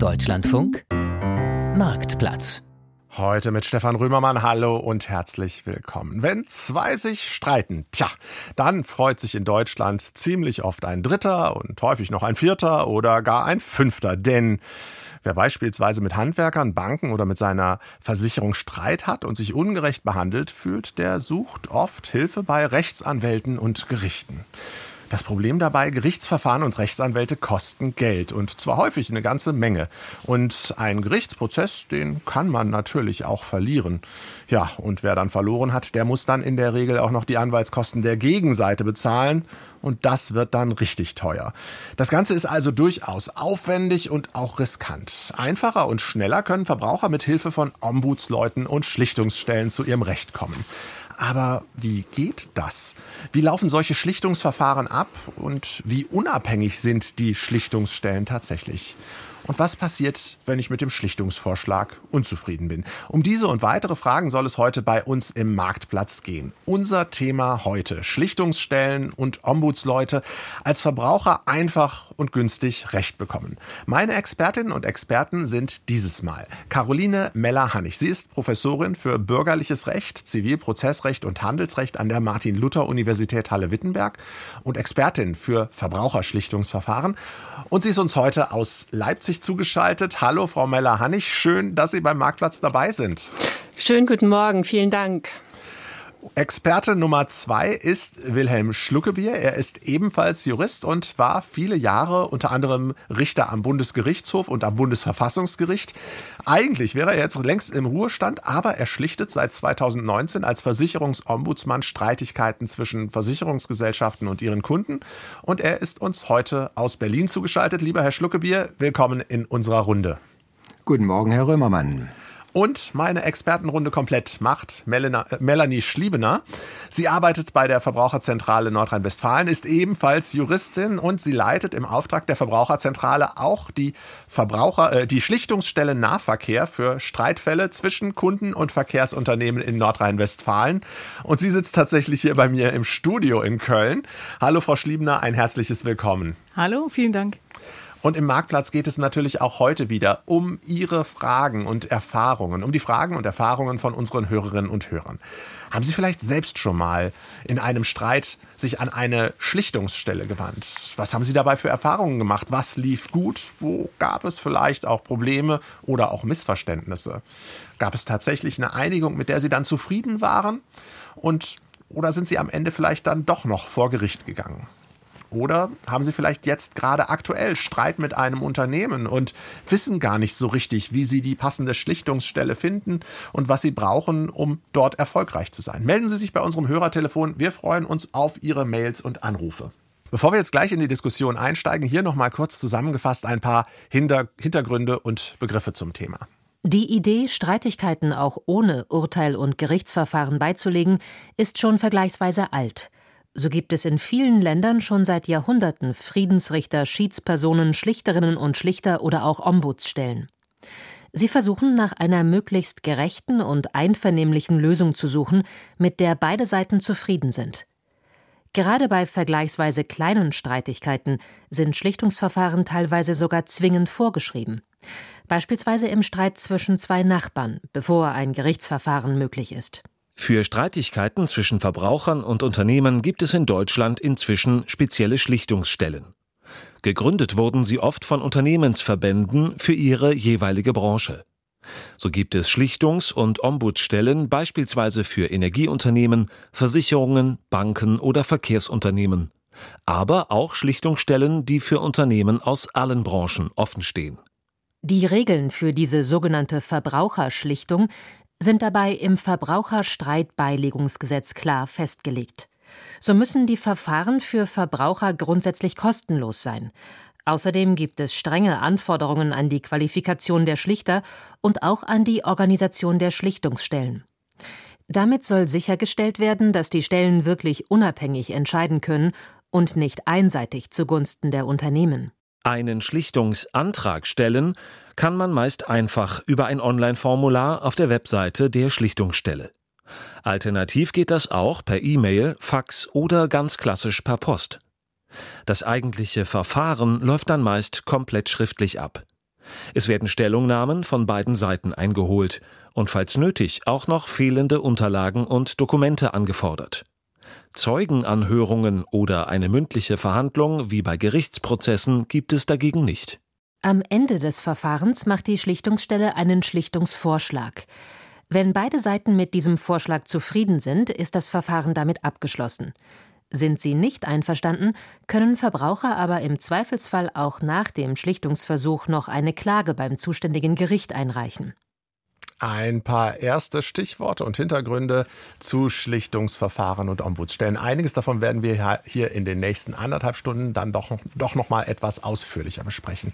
Deutschlandfunk Marktplatz. Heute mit Stefan Römermann. Hallo und herzlich willkommen. Wenn zwei sich streiten, tja, dann freut sich in Deutschland ziemlich oft ein Dritter und häufig noch ein Vierter oder gar ein Fünfter. Denn Wer beispielsweise mit Handwerkern, Banken oder mit seiner Versicherung Streit hat und sich ungerecht behandelt fühlt, der sucht oft Hilfe bei Rechtsanwälten und Gerichten. Das Problem dabei, Gerichtsverfahren und Rechtsanwälte kosten Geld und zwar häufig eine ganze Menge. Und ein Gerichtsprozess, den kann man natürlich auch verlieren. Ja, und wer dann verloren hat, der muss dann in der Regel auch noch die Anwaltskosten der Gegenseite bezahlen und das wird dann richtig teuer. Das Ganze ist also durchaus aufwendig und auch riskant. Einfacher und schneller können Verbraucher mit Hilfe von Ombudsleuten und Schlichtungsstellen zu ihrem Recht kommen. Aber wie geht das? Wie laufen solche Schlichtungsverfahren ab und wie unabhängig sind die Schlichtungsstellen tatsächlich? Und was passiert, wenn ich mit dem Schlichtungsvorschlag unzufrieden bin? Um diese und weitere Fragen soll es heute bei uns im Marktplatz gehen. Unser Thema heute: Schlichtungsstellen und Ombudsleute als Verbraucher einfach und günstig Recht bekommen. Meine Expertinnen und Experten sind dieses Mal Caroline Meller-Hannig. Sie ist Professorin für Bürgerliches Recht, Zivilprozessrecht und Handelsrecht an der Martin-Luther-Universität Halle-Wittenberg und Expertin für Verbraucherschlichtungsverfahren. Und sie ist uns heute aus Leipzig zugeschaltet. Hallo, Frau Meller-Hannig. Schön, dass Sie beim Marktplatz dabei sind. Schönen guten Morgen. Vielen Dank. Experte Nummer zwei ist Wilhelm Schluckebier. Er ist ebenfalls Jurist und war viele Jahre unter anderem Richter am Bundesgerichtshof und am Bundesverfassungsgericht. Eigentlich wäre er jetzt längst im Ruhestand, aber er schlichtet seit 2019 als Versicherungsombudsmann Streitigkeiten zwischen Versicherungsgesellschaften und ihren Kunden. Und er ist uns heute aus Berlin zugeschaltet. Lieber Herr Schluckebier, willkommen in unserer Runde. Guten Morgen, Herr Römermann. Und meine Expertenrunde komplett macht Melena, äh, Melanie Schliebener. Sie arbeitet bei der Verbraucherzentrale Nordrhein-Westfalen, ist ebenfalls Juristin und sie leitet im Auftrag der Verbraucherzentrale auch die Verbraucher, äh, die Schlichtungsstelle Nahverkehr für Streitfälle zwischen Kunden und Verkehrsunternehmen in Nordrhein-Westfalen. Und sie sitzt tatsächlich hier bei mir im Studio in Köln. Hallo Frau Schliebener, ein herzliches Willkommen. Hallo, vielen Dank. Und im Marktplatz geht es natürlich auch heute wieder um Ihre Fragen und Erfahrungen, um die Fragen und Erfahrungen von unseren Hörerinnen und Hörern. Haben Sie vielleicht selbst schon mal in einem Streit sich an eine Schlichtungsstelle gewandt? Was haben Sie dabei für Erfahrungen gemacht? Was lief gut? Wo gab es vielleicht auch Probleme oder auch Missverständnisse? Gab es tatsächlich eine Einigung, mit der Sie dann zufrieden waren? Und oder sind Sie am Ende vielleicht dann doch noch vor Gericht gegangen? Oder haben Sie vielleicht jetzt gerade aktuell Streit mit einem Unternehmen und wissen gar nicht so richtig, wie Sie die passende Schlichtungsstelle finden und was Sie brauchen, um dort erfolgreich zu sein? Melden Sie sich bei unserem Hörertelefon. Wir freuen uns auf Ihre Mails und Anrufe. Bevor wir jetzt gleich in die Diskussion einsteigen, hier nochmal kurz zusammengefasst ein paar Hintergründe und Begriffe zum Thema. Die Idee, Streitigkeiten auch ohne Urteil und Gerichtsverfahren beizulegen, ist schon vergleichsweise alt. So gibt es in vielen Ländern schon seit Jahrhunderten Friedensrichter, Schiedspersonen, Schlichterinnen und Schlichter oder auch Ombudsstellen. Sie versuchen nach einer möglichst gerechten und einvernehmlichen Lösung zu suchen, mit der beide Seiten zufrieden sind. Gerade bei vergleichsweise kleinen Streitigkeiten sind Schlichtungsverfahren teilweise sogar zwingend vorgeschrieben. Beispielsweise im Streit zwischen zwei Nachbarn, bevor ein Gerichtsverfahren möglich ist. Für Streitigkeiten zwischen Verbrauchern und Unternehmen gibt es in Deutschland inzwischen spezielle Schlichtungsstellen. Gegründet wurden sie oft von Unternehmensverbänden für ihre jeweilige Branche. So gibt es Schlichtungs- und Ombudsstellen beispielsweise für Energieunternehmen, Versicherungen, Banken oder Verkehrsunternehmen, aber auch Schlichtungsstellen, die für Unternehmen aus allen Branchen offenstehen. Die Regeln für diese sogenannte Verbraucherschlichtung sind dabei im Verbraucherstreitbeilegungsgesetz klar festgelegt. So müssen die Verfahren für Verbraucher grundsätzlich kostenlos sein. Außerdem gibt es strenge Anforderungen an die Qualifikation der Schlichter und auch an die Organisation der Schlichtungsstellen. Damit soll sichergestellt werden, dass die Stellen wirklich unabhängig entscheiden können und nicht einseitig zugunsten der Unternehmen. Einen Schlichtungsantrag stellen kann man meist einfach über ein Online-Formular auf der Webseite der Schlichtungsstelle. Alternativ geht das auch per E-Mail, Fax oder ganz klassisch per Post. Das eigentliche Verfahren läuft dann meist komplett schriftlich ab. Es werden Stellungnahmen von beiden Seiten eingeholt und falls nötig auch noch fehlende Unterlagen und Dokumente angefordert. Zeugenanhörungen oder eine mündliche Verhandlung wie bei Gerichtsprozessen gibt es dagegen nicht. Am Ende des Verfahrens macht die Schlichtungsstelle einen Schlichtungsvorschlag. Wenn beide Seiten mit diesem Vorschlag zufrieden sind, ist das Verfahren damit abgeschlossen. Sind sie nicht einverstanden, können Verbraucher aber im Zweifelsfall auch nach dem Schlichtungsversuch noch eine Klage beim zuständigen Gericht einreichen. Ein paar erste Stichworte und Hintergründe zu Schlichtungsverfahren und Ombudsstellen. Einiges davon werden wir hier in den nächsten anderthalb Stunden dann doch, doch noch mal etwas ausführlicher besprechen.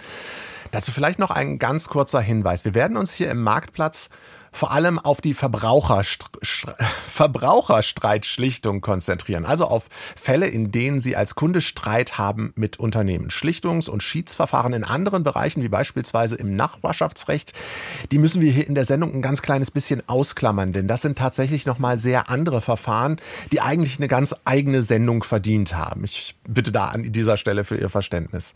Dazu vielleicht noch ein ganz kurzer Hinweis. Wir werden uns hier im Marktplatz vor allem auf die Verbraucherstreitschlichtung konzentrieren. Also auf Fälle, in denen Sie als Kunde Streit haben mit Unternehmen. Schlichtungs- und Schiedsverfahren in anderen Bereichen, wie beispielsweise im Nachbarschaftsrecht, die müssen wir hier in der Sendung ein ganz kleines bisschen ausklammern, denn das sind tatsächlich nochmal sehr andere Verfahren, die eigentlich eine ganz eigene Sendung verdient haben. Ich bitte da an dieser Stelle für Ihr Verständnis.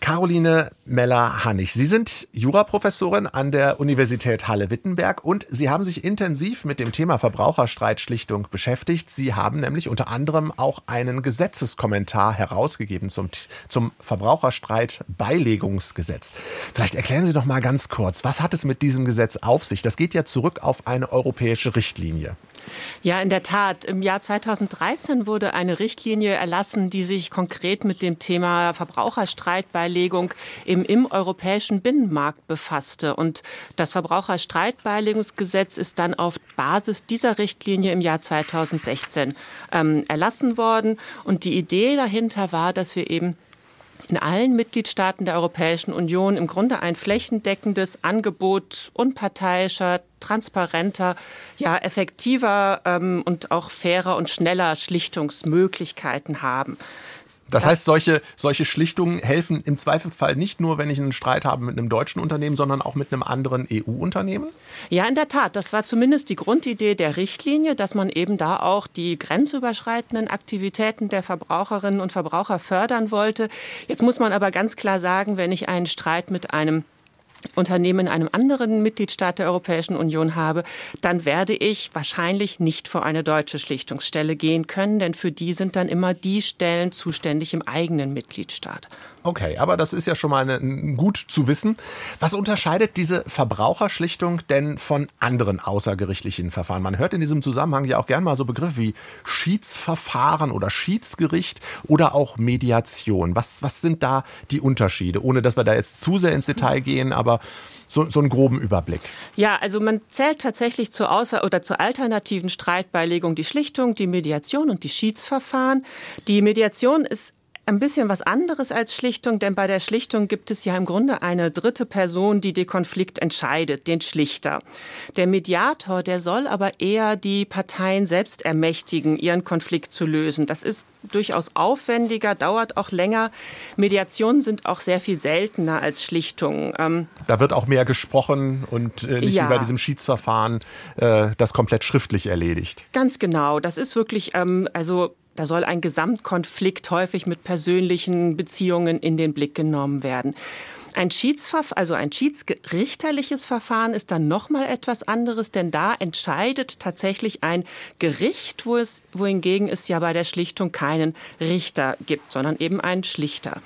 Caroline Meller-Hannig. Sie sind Juraprofessorin an der Universität Halle-Wittenberg und Sie haben sich intensiv mit dem Thema Verbraucherstreitschlichtung beschäftigt. Sie haben nämlich unter anderem auch einen Gesetzeskommentar herausgegeben zum, zum Verbraucherstreitbeilegungsgesetz. Vielleicht erklären Sie doch mal ganz kurz, was hat es mit diesem Gesetz auf sich? Das geht ja zurück auf eine europäische Richtlinie. Ja, in der Tat. Im Jahr 2013 wurde eine Richtlinie erlassen, die sich konkret mit dem Thema Verbraucherstreitbeilegung im, im europäischen Binnenmarkt befasste. Und das Verbraucherstreitbeilegungsgesetz ist dann auf Basis dieser Richtlinie im Jahr 2016 ähm, erlassen worden. Und die Idee dahinter war, dass wir eben in allen Mitgliedstaaten der Europäischen Union im Grunde ein flächendeckendes Angebot unparteiischer, transparenter, ja effektiver ähm, und auch fairer und schneller Schlichtungsmöglichkeiten haben. Das, das heißt, solche, solche Schlichtungen helfen im Zweifelsfall nicht nur, wenn ich einen Streit habe mit einem deutschen Unternehmen, sondern auch mit einem anderen EU-Unternehmen? Ja, in der Tat. Das war zumindest die Grundidee der Richtlinie, dass man eben da auch die grenzüberschreitenden Aktivitäten der Verbraucherinnen und Verbraucher fördern wollte. Jetzt muss man aber ganz klar sagen, wenn ich einen Streit mit einem Unternehmen in einem anderen Mitgliedstaat der Europäischen Union habe, dann werde ich wahrscheinlich nicht vor eine deutsche Schlichtungsstelle gehen können, denn für die sind dann immer die Stellen zuständig im eigenen Mitgliedstaat. Okay, aber das ist ja schon mal eine, gut zu wissen. Was unterscheidet diese Verbraucherschlichtung denn von anderen außergerichtlichen Verfahren? Man hört in diesem Zusammenhang ja auch gern mal so Begriffe wie Schiedsverfahren oder Schiedsgericht oder auch Mediation. Was, was sind da die Unterschiede? Ohne dass wir da jetzt zu sehr ins Detail gehen, aber so, so einen groben Überblick. Ja, also man zählt tatsächlich zur außer oder zur alternativen Streitbeilegung die Schlichtung, die Mediation und die Schiedsverfahren. Die Mediation ist ein bisschen was anderes als Schlichtung, denn bei der Schlichtung gibt es ja im Grunde eine dritte Person, die den Konflikt entscheidet, den Schlichter. Der Mediator, der soll aber eher die Parteien selbst ermächtigen, ihren Konflikt zu lösen. Das ist durchaus aufwendiger, dauert auch länger. Mediationen sind auch sehr viel seltener als Schlichtungen. Ähm da wird auch mehr gesprochen und äh, nicht ja. wie bei diesem Schiedsverfahren äh, das komplett schriftlich erledigt. Ganz genau. Das ist wirklich, ähm, also da soll ein Gesamtkonflikt häufig mit persönlichen Beziehungen in den Blick genommen werden. Ein Schiedsverfahren, also ein schiedsrichterliches Verfahren ist dann noch mal etwas anderes, denn da entscheidet tatsächlich ein Gericht, wo es, wohingegen es ja bei der Schlichtung keinen Richter gibt, sondern eben einen Schlichter.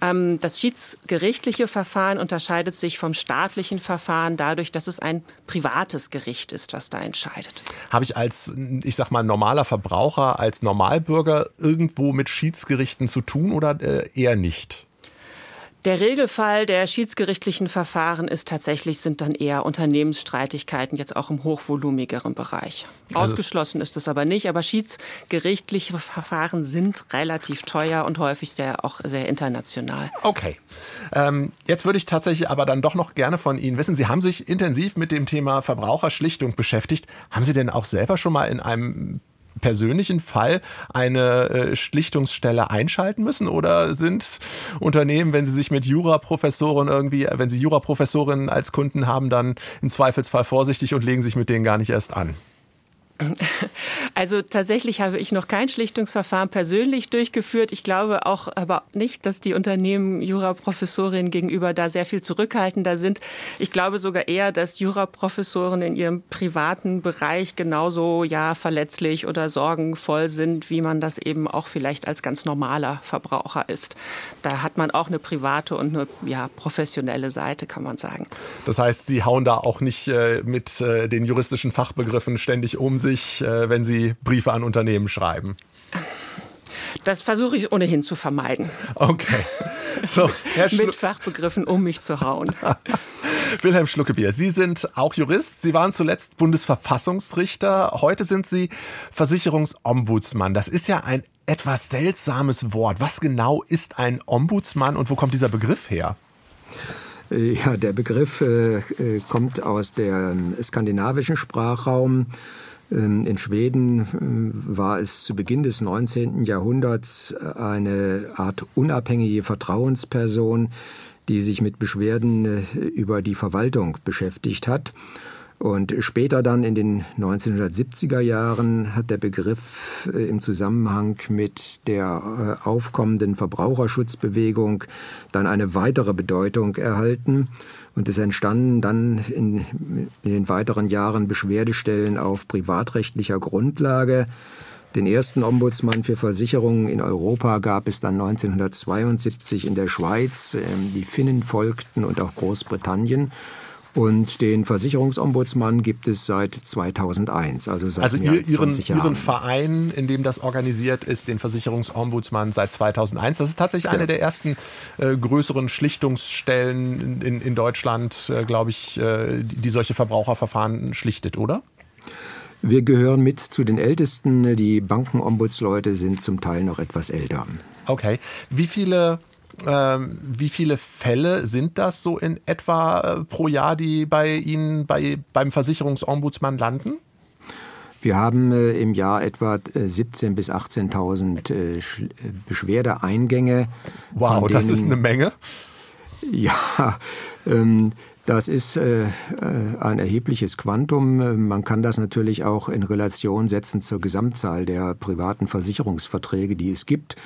Ähm, das schiedsgerichtliche Verfahren unterscheidet sich vom staatlichen Verfahren dadurch, dass es ein privates Gericht ist, was da entscheidet. Habe ich als, ich sag mal, normaler Verbraucher, als Normalbürger irgendwo mit Schiedsgerichten zu tun oder äh, eher nicht? Der Regelfall der schiedsgerichtlichen Verfahren ist tatsächlich, sind dann eher Unternehmensstreitigkeiten, jetzt auch im hochvolumigeren Bereich. Also Ausgeschlossen ist es aber nicht, aber schiedsgerichtliche Verfahren sind relativ teuer und häufig sehr, auch sehr international. Okay. Ähm, jetzt würde ich tatsächlich aber dann doch noch gerne von Ihnen wissen, Sie haben sich intensiv mit dem Thema Verbraucherschlichtung beschäftigt. Haben Sie denn auch selber schon mal in einem persönlichen Fall eine äh, Schlichtungsstelle einschalten müssen oder sind Unternehmen, wenn sie sich mit Juraprofessoren irgendwie, wenn sie Juraprofessorinnen als Kunden haben, dann im Zweifelsfall vorsichtig und legen sich mit denen gar nicht erst an? Also tatsächlich habe ich noch kein Schlichtungsverfahren persönlich durchgeführt. Ich glaube auch aber nicht, dass die Unternehmen Juraprofessorinnen gegenüber da sehr viel zurückhaltender sind. Ich glaube sogar eher, dass Juraprofessoren in ihrem privaten Bereich genauso ja verletzlich oder sorgenvoll sind, wie man das eben auch vielleicht als ganz normaler Verbraucher ist. Da hat man auch eine private und eine ja, professionelle Seite, kann man sagen. Das heißt, Sie hauen da auch nicht äh, mit äh, den juristischen Fachbegriffen ständig um sich, äh, wenn Sie Briefe an Unternehmen schreiben? Das versuche ich ohnehin zu vermeiden. Okay. So, Mit Fachbegriffen um mich zu hauen. Wilhelm Schluckebier, Sie sind auch Jurist. Sie waren zuletzt Bundesverfassungsrichter. Heute sind Sie Versicherungsombudsmann. Das ist ja ein etwas seltsames Wort. Was genau ist ein Ombudsmann und wo kommt dieser Begriff her? Äh, ja, der Begriff äh, äh, kommt aus dem skandinavischen Sprachraum. Ähm, in Schweden äh, war es zu Beginn des 19. Jahrhunderts eine Art unabhängige Vertrauensperson, die sich mit Beschwerden äh, über die Verwaltung beschäftigt hat. Und später dann in den 1970er Jahren hat der Begriff äh, im Zusammenhang mit der aufkommenden Verbraucherschutzbewegung dann eine weitere Bedeutung erhalten. Und es entstanden dann in, in den weiteren Jahren Beschwerdestellen auf privatrechtlicher Grundlage. Den ersten Ombudsmann für Versicherungen in Europa gab es dann 1972 in der Schweiz. Ähm, die Finnen folgten und auch Großbritannien. Und den Versicherungsombudsmann gibt es seit 2001, also seit also mehr als 20 Ihren, Jahren. Ihren Verein, in dem das organisiert ist, den Versicherungsombudsmann seit 2001. Das ist tatsächlich eine der ersten äh, größeren Schlichtungsstellen in, in Deutschland, äh, glaube ich, äh, die, die solche Verbraucherverfahren schlichtet, oder? Wir gehören mit zu den Ältesten. Die Bankenombudsleute sind zum Teil noch etwas älter. Okay. Wie viele ähm, wie viele Fälle sind das so in etwa äh, pro Jahr, die bei Ihnen bei, beim Versicherungsombudsmann landen? Wir haben äh, im Jahr etwa 17.000 äh, bis 18.000 äh, äh, Beschwerdeeingänge. Wow, denen, das ist eine Menge. Ja, ähm, das ist äh, ein erhebliches Quantum. Man kann das natürlich auch in Relation setzen zur Gesamtzahl der privaten Versicherungsverträge, die es gibt.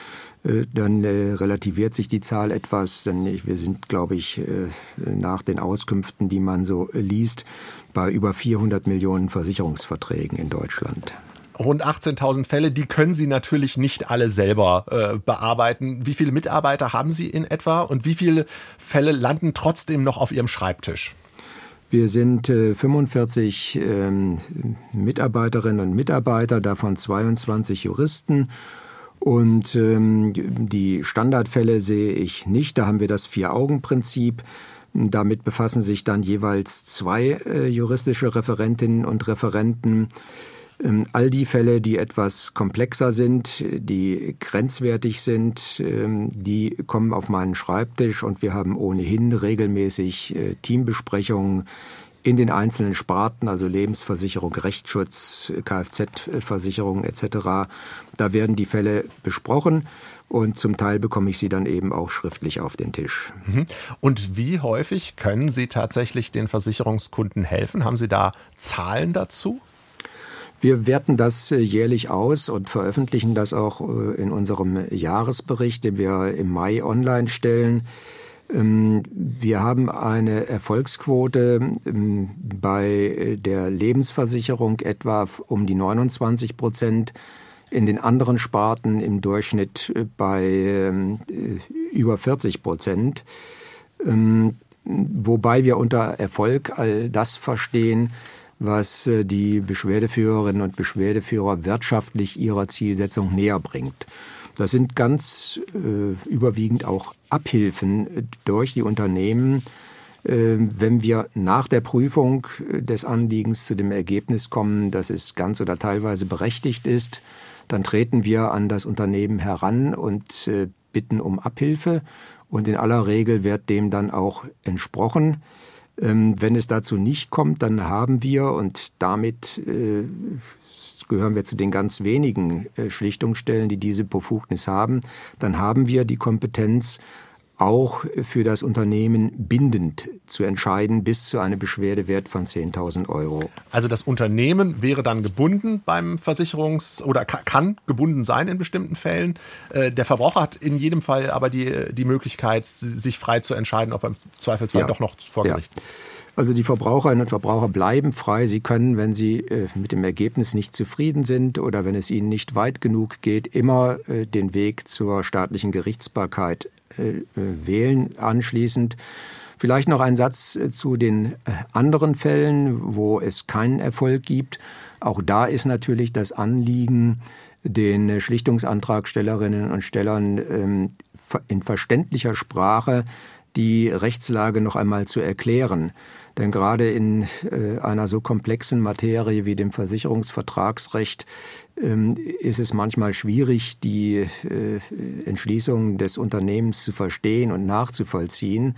Äh, dann äh, relativiert sich die Zahl etwas, denn wir sind, glaube ich, äh, nach den Auskünften, die man so liest, bei über 400 Millionen Versicherungsverträgen in Deutschland. Rund 18.000 Fälle, die können Sie natürlich nicht alle selber äh, bearbeiten. Wie viele Mitarbeiter haben Sie in etwa und wie viele Fälle landen trotzdem noch auf Ihrem Schreibtisch? Wir sind äh, 45 ähm, Mitarbeiterinnen und Mitarbeiter, davon 22 Juristen und ähm, die Standardfälle sehe ich nicht. Da haben wir das Vier-Augen-Prinzip. Damit befassen sich dann jeweils zwei äh, juristische Referentinnen und Referenten. Ähm, all die Fälle, die etwas komplexer sind, die grenzwertig sind, ähm, die kommen auf meinen Schreibtisch und wir haben ohnehin regelmäßig äh, Teambesprechungen in den einzelnen Sparten, also Lebensversicherung, Rechtsschutz, Kfz-Versicherung etc. Da werden die Fälle besprochen und zum Teil bekomme ich sie dann eben auch schriftlich auf den Tisch. Mhm. Und wie häufig können Sie tatsächlich den Versicherungskunden helfen? Haben Sie da Zahlen dazu? Wir werten das äh, jährlich aus und veröffentlichen das auch äh, in unserem Jahresbericht, den wir im Mai online stellen. Ähm, wir haben eine Erfolgsquote ähm, bei der Lebensversicherung etwa um die 29 Prozent, in den anderen Sparten im Durchschnitt äh, bei ähm, äh, über 40 Prozent. Wobei wir unter Erfolg all das verstehen, was äh, die Beschwerdeführerinnen und Beschwerdeführer wirtschaftlich ihrer Zielsetzung näher bringt. Das sind ganz äh, überwiegend auch Abhilfen durch die Unternehmen, äh, wenn wir nach der Prüfung des Anliegens zu dem Ergebnis kommen, dass es ganz oder teilweise berechtigt ist, dann treten wir an das Unternehmen heran und äh, bitten um Abhilfe. Und in aller Regel wird dem dann auch entsprochen. Ähm, wenn es dazu nicht kommt, dann haben wir und damit äh, gehören wir zu den ganz wenigen äh, Schlichtungsstellen, die diese Befugnis haben, dann haben wir die Kompetenz, auch für das Unternehmen bindend zu entscheiden, bis zu einem Beschwerdewert von 10.000 Euro. Also das Unternehmen wäre dann gebunden beim Versicherungs- oder kann gebunden sein in bestimmten Fällen. Äh, der Verbraucher hat in jedem Fall aber die, die Möglichkeit, sich frei zu entscheiden, ob er im Zweifelsfall ja. doch noch vor Gericht. Ja. Also die Verbraucherinnen und Verbraucher bleiben frei. Sie können, wenn sie äh, mit dem Ergebnis nicht zufrieden sind oder wenn es ihnen nicht weit genug geht, immer äh, den Weg zur staatlichen Gerichtsbarkeit äh, wählen anschließend. Vielleicht noch ein Satz zu den anderen Fällen, wo es keinen Erfolg gibt. Auch da ist natürlich das Anliegen, den Schlichtungsantragstellerinnen und Stellern ähm, in verständlicher Sprache die Rechtslage noch einmal zu erklären. Denn gerade in äh, einer so komplexen Materie wie dem Versicherungsvertragsrecht ähm, ist es manchmal schwierig, die äh, Entschließungen des Unternehmens zu verstehen und nachzuvollziehen.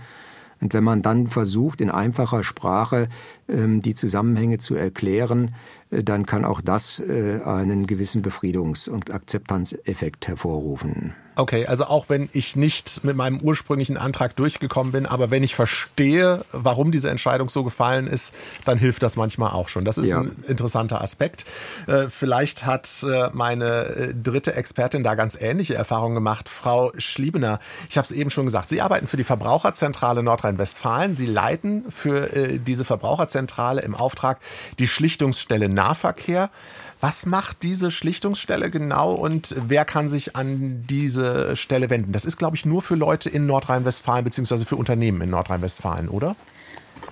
Und wenn man dann versucht, in einfacher Sprache ähm, die Zusammenhänge zu erklären, äh, dann kann auch das einen gewissen Befriedungs- und Akzeptanzeffekt hervorrufen. Okay, also auch wenn ich nicht mit meinem ursprünglichen Antrag durchgekommen bin, aber wenn ich verstehe, warum diese Entscheidung so gefallen ist, dann hilft das manchmal auch schon. Das ist ja. ein interessanter Aspekt. Äh, vielleicht hat meine dritte Expertin da ganz ähnliche Erfahrungen gemacht. Frau Schliebener, ich habe es eben schon gesagt, Sie arbeiten für die Verbraucherzentrale Nordrhein-Westfalen. Sie leiten für diese Verbraucherzentrale Zentrale im Auftrag die Schlichtungsstelle Nahverkehr. Was macht diese Schlichtungsstelle genau und wer kann sich an diese Stelle wenden? Das ist, glaube ich, nur für Leute in Nordrhein-Westfalen bzw. für Unternehmen in Nordrhein-Westfalen, oder?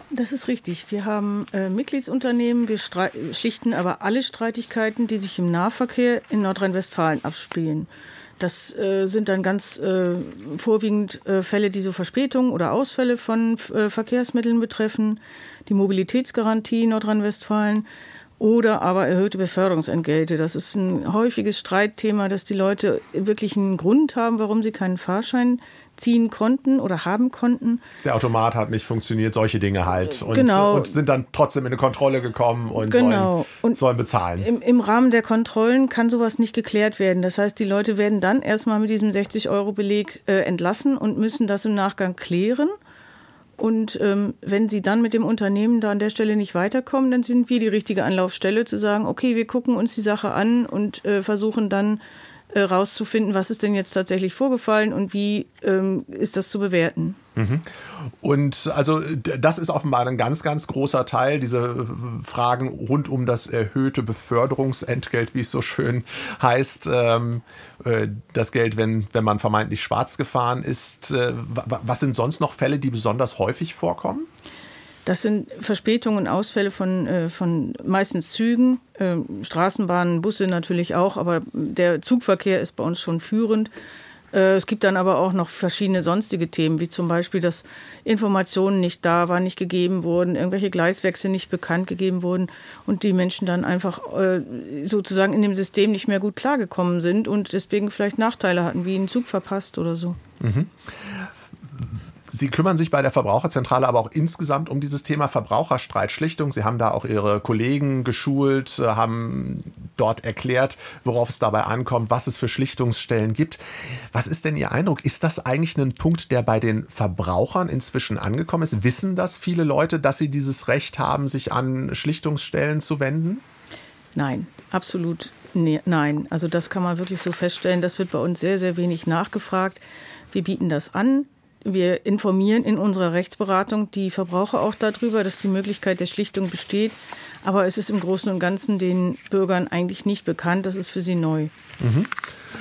Das ist richtig. Wir haben äh, Mitgliedsunternehmen, wir schlichten aber alle Streitigkeiten, die sich im Nahverkehr in Nordrhein-Westfalen abspielen. Das äh, sind dann ganz äh, vorwiegend äh, Fälle, die so Verspätungen oder Ausfälle von äh, Verkehrsmitteln betreffen, die Mobilitätsgarantie Nordrhein-Westfalen oder aber erhöhte Beförderungsentgelte. Das ist ein häufiges Streitthema, dass die Leute wirklich einen Grund haben, warum sie keinen Fahrschein ziehen konnten oder haben konnten. Der Automat hat nicht funktioniert, solche Dinge halt. Und, genau. und sind dann trotzdem in eine Kontrolle gekommen und, genau. sollen, und sollen bezahlen. Im, Im Rahmen der Kontrollen kann sowas nicht geklärt werden. Das heißt, die Leute werden dann erstmal mit diesem 60-Euro-Beleg äh, entlassen und müssen das im Nachgang klären. Und ähm, wenn sie dann mit dem Unternehmen da an der Stelle nicht weiterkommen, dann sind wir die richtige Anlaufstelle zu sagen, okay, wir gucken uns die Sache an und äh, versuchen dann äh, rauszufinden, was ist denn jetzt tatsächlich vorgefallen und wie ähm, ist das zu bewerten. Und also das ist offenbar ein ganz, ganz großer Teil, diese Fragen rund um das erhöhte Beförderungsentgelt, wie es so schön heißt, ähm, äh, das Geld, wenn, wenn man vermeintlich schwarz gefahren ist. Äh, was sind sonst noch Fälle, die besonders häufig vorkommen? Das sind Verspätungen und Ausfälle von, äh, von meistens Zügen, äh, Straßenbahnen, Busse natürlich auch, aber der Zugverkehr ist bei uns schon führend. Äh, es gibt dann aber auch noch verschiedene sonstige Themen, wie zum Beispiel, dass Informationen nicht da waren, nicht gegeben wurden, irgendwelche Gleiswechsel nicht bekannt gegeben wurden und die Menschen dann einfach äh, sozusagen in dem System nicht mehr gut klargekommen sind und deswegen vielleicht Nachteile hatten, wie einen Zug verpasst oder so. Mhm. Sie kümmern sich bei der Verbraucherzentrale aber auch insgesamt um dieses Thema Verbraucherstreitschlichtung. Sie haben da auch Ihre Kollegen geschult, äh, haben dort erklärt, worauf es dabei ankommt, was es für Schlichtungsstellen gibt. Was ist denn Ihr Eindruck? Ist das eigentlich ein Punkt, der bei den Verbrauchern inzwischen angekommen ist? Wissen das viele Leute, dass sie dieses Recht haben, sich an Schlichtungsstellen zu wenden? Nein, absolut nee, nein. Also das kann man wirklich so feststellen. Das wird bei uns sehr, sehr wenig nachgefragt. Wir bieten das an. Wir informieren in unserer Rechtsberatung die Verbraucher auch darüber, dass die Möglichkeit der Schlichtung besteht. Aber es ist im Großen und Ganzen den Bürgern eigentlich nicht bekannt. Das ist für sie neu. Mhm.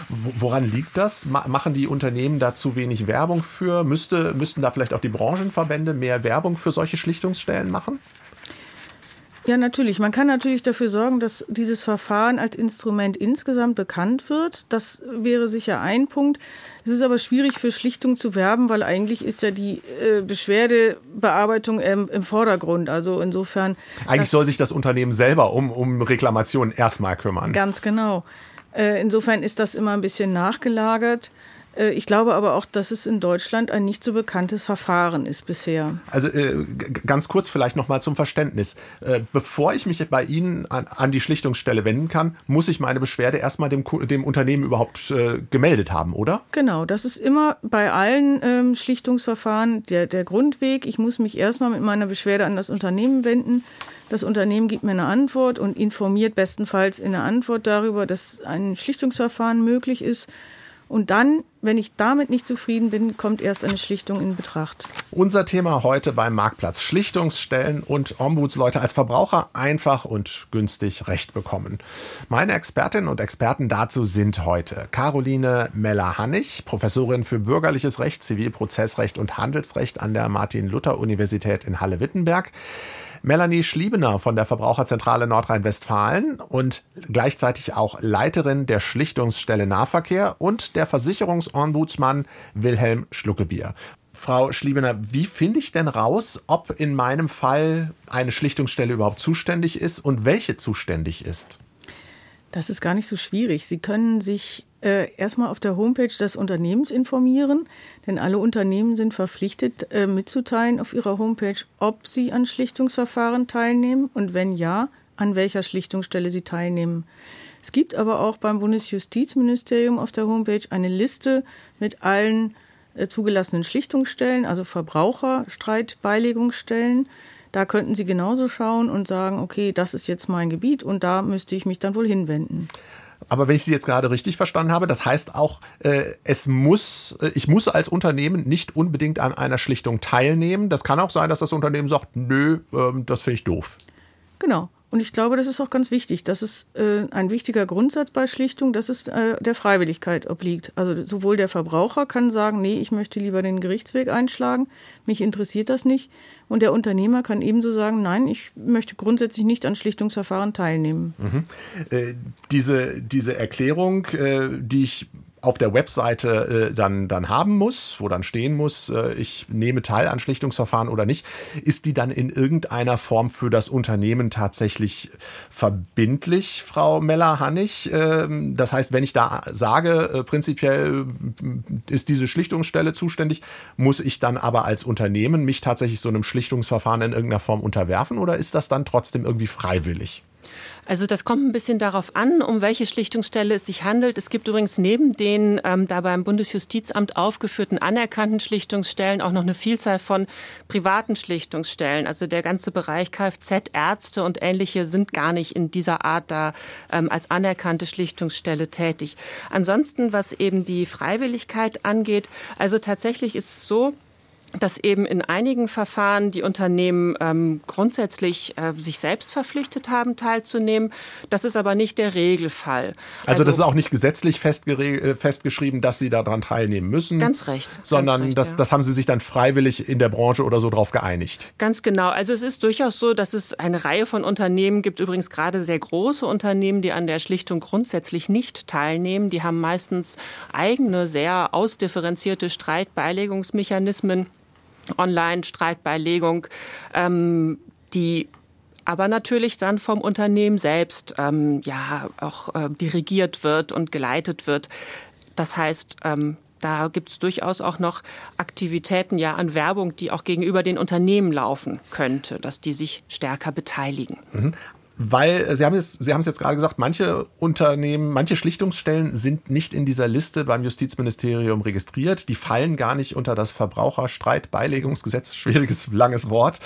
Woran liegt das? Machen die Unternehmen da zu wenig Werbung für? Müsste, müssten da vielleicht auch die Branchenverbände mehr Werbung für solche Schlichtungsstellen machen? Ja, natürlich. Man kann natürlich dafür sorgen, dass dieses Verfahren als Instrument insgesamt bekannt wird. Das wäre sicher ein Punkt. Es ist aber schwierig für Schlichtung zu werben, weil eigentlich ist ja die äh, Beschwerdebearbeitung ähm, im Vordergrund. Also insofern. Eigentlich soll sich das Unternehmen selber um, um Reklamationen erstmal kümmern. Ganz genau. Äh, insofern ist das immer ein bisschen nachgelagert. Äh, ich glaube aber auch, dass es in Deutschland ein nicht so bekanntes Verfahren ist bisher. Also äh, ganz kurz vielleicht noch mal zum Verständnis. Äh, bevor ich mich bei Ihnen an, an, die Schlichtungsstelle wenden kann, muss ich meine Beschwerde erstmal dem, dem Unternehmen überhaupt äh, gemeldet haben, oder? Genau, das ist immer bei allen ähm, Schlichtungsverfahren der, der Grundweg. Ich muss mich erstmal mit meiner Beschwerde an das Unternehmen wenden. Das Unternehmen gibt mir eine Antwort und informiert bestenfalls in der Antwort darüber, dass ein Schlichtungsverfahren möglich ist. Und dann, wenn ich damit nicht zufrieden bin, kommt erst eine Schlichtung in Betracht. Unser Thema heute beim Marktplatz. Schlichtungsstellen und Ombudsleute als Verbraucher einfach und günstig Recht bekommen. Meine Expertinnen und Experten dazu sind heute Caroline Meller-Hannig, Professorin für Bürgerliches Recht, Zivilprozessrecht und Handelsrecht an der Martin-Luther-Universität in Halle-Wittenberg. Melanie Schliebener von der Verbraucherzentrale Nordrhein-Westfalen und gleichzeitig auch Leiterin der Schlichtungsstelle Nahverkehr und der Versicherungsombudsmann Wilhelm Schluckebier. Frau Schliebener, wie finde ich denn raus, ob in meinem Fall eine Schlichtungsstelle überhaupt zuständig ist und welche zuständig ist? Das ist gar nicht so schwierig. Sie können sich äh, erstmal auf der Homepage des Unternehmens informieren, denn alle Unternehmen sind verpflichtet äh, mitzuteilen auf ihrer Homepage, ob sie an Schlichtungsverfahren teilnehmen und wenn ja, an welcher Schlichtungsstelle sie teilnehmen. Es gibt aber auch beim Bundesjustizministerium auf der Homepage eine Liste mit allen äh, zugelassenen Schlichtungsstellen, also Verbraucherstreitbeilegungsstellen. Da könnten Sie genauso schauen und sagen, okay, das ist jetzt mein Gebiet und da müsste ich mich dann wohl hinwenden. Aber wenn ich Sie jetzt gerade richtig verstanden habe, das heißt auch, äh, es muss, äh, ich muss als Unternehmen nicht unbedingt an einer Schlichtung teilnehmen. Das kann auch sein, dass das Unternehmen sagt, nö, ähm, das finde ich doof. Genau. Und ich glaube, das ist auch ganz wichtig. Das ist äh, ein wichtiger Grundsatz bei Schlichtung, dass es äh, der Freiwilligkeit obliegt. Also sowohl der Verbraucher kann sagen, nee, ich möchte lieber den Gerichtsweg einschlagen, mich interessiert das nicht. Und der Unternehmer kann ebenso sagen, nein, ich möchte grundsätzlich nicht an Schlichtungsverfahren teilnehmen. Mhm. Äh, diese, diese Erklärung, äh, die ich auf der Webseite äh, dann, dann haben muss, wo dann stehen muss, äh, ich nehme teil an Schlichtungsverfahren oder nicht, ist die dann in irgendeiner Form für das Unternehmen tatsächlich verbindlich, Frau Meller-Hannig? Ähm, das heißt, wenn ich da sage, äh, prinzipiell ist diese Schlichtungsstelle zuständig, muss ich dann aber als Unternehmen mich tatsächlich so einem Schlichtungsverfahren in irgendeiner Form unterwerfen oder ist das dann trotzdem irgendwie freiwillig? Also das kommt ein bisschen darauf an, um welche Schlichtungsstelle es sich handelt. Es gibt übrigens neben den ähm, da beim Bundesjustizamt aufgeführten anerkannten Schlichtungsstellen auch noch eine Vielzahl von privaten Schlichtungsstellen. Also der ganze Bereich Kfz, Ärzte und ähnliche sind gar nicht in dieser Art da ähm, als anerkannte Schlichtungsstelle tätig. Ansonsten, was eben die Freiwilligkeit angeht, also tatsächlich ist es so, dass eben in einigen Verfahren die Unternehmen ähm, grundsätzlich äh, sich selbst verpflichtet haben, teilzunehmen. Das ist aber nicht der Regelfall. Also, also das ist auch nicht gesetzlich äh, festgeschrieben, dass sie daran teilnehmen müssen. Ganz recht. Sondern ganz recht, das, ja. das haben sie sich dann freiwillig in der Branche oder so drauf geeinigt. Ganz genau. Also es ist durchaus so, dass es eine Reihe von Unternehmen gibt, übrigens gerade sehr große Unternehmen, die an der Schlichtung grundsätzlich nicht teilnehmen. Die haben meistens eigene, sehr ausdifferenzierte Streitbeilegungsmechanismen. Online-Streitbeilegung, ähm, die aber natürlich dann vom Unternehmen selbst ähm, ja auch äh, dirigiert wird und geleitet wird. Das heißt, ähm, da gibt es durchaus auch noch Aktivitäten ja an Werbung, die auch gegenüber den Unternehmen laufen könnte, dass die sich stärker beteiligen. Mhm weil äh, Sie haben es, Sie haben es jetzt gerade gesagt, manche Unternehmen, manche Schlichtungsstellen sind nicht in dieser Liste beim Justizministerium registriert. Die fallen gar nicht unter das Verbraucherstreitbeilegungsgesetz. Schwieriges, langes Wort.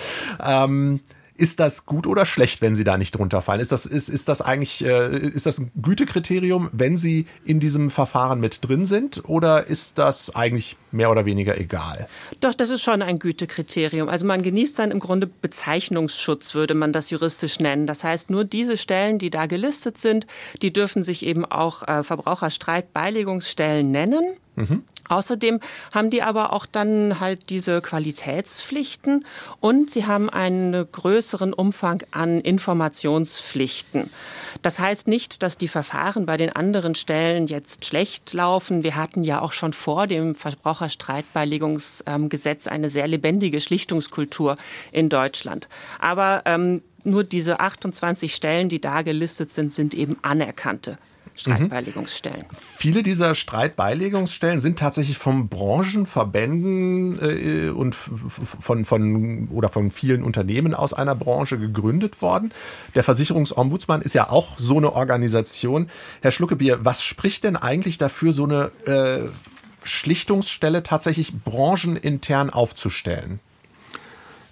Ähm, ist das gut oder schlecht, wenn Sie da nicht drunter fallen? Ist das, ist, ist das eigentlich, äh, ist das ein Gütekriterium, wenn Sie in diesem Verfahren mit drin sind? Oder ist das eigentlich mehr oder weniger egal? Doch, das ist schon ein Gütekriterium. Also man genießt dann im Grunde Bezeichnungsschutz, würde man das juristisch nennen. Das heißt, nur diese Stellen, die da gelistet sind, die dürfen sich eben auch äh, Verbraucherstreitbeilegungsstellen nennen. Mhm. Außerdem haben die aber auch dann halt diese Qualitätspflichten und sie haben einen größeren Umfang an Informationspflichten. Das heißt nicht, dass die Verfahren bei den anderen Stellen jetzt schlecht laufen. Wir hatten ja auch schon vor dem Verbraucherstreitbeilegungsgesetz eine sehr lebendige Schlichtungskultur in Deutschland. Aber ähm, nur diese 28 Stellen, die da gelistet sind, sind eben anerkannte Streitbeilegungsstellen. Mhm. Viele dieser Streitbeilegungsstellen sind tatsächlich von Branchenverbänden äh, und von, von oder von vielen Unternehmen aus einer Branche gegründet worden. Der Versicherungsombudsmann ist ja auch so eine Organisation. Herr Schluckebier, was spricht denn eigentlich dafür, so eine äh, Schlichtungsstelle tatsächlich branchenintern aufzustellen?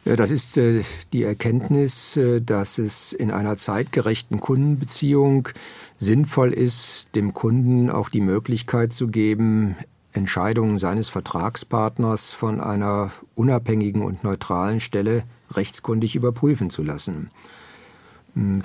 Ja, das ist äh, die Erkenntnis, äh, dass es in einer zeitgerechten Kundenbeziehung sinnvoll ist, dem Kunden auch die Möglichkeit zu geben, Entscheidungen seines Vertragspartners von einer unabhängigen und neutralen Stelle rechtskundig überprüfen zu lassen.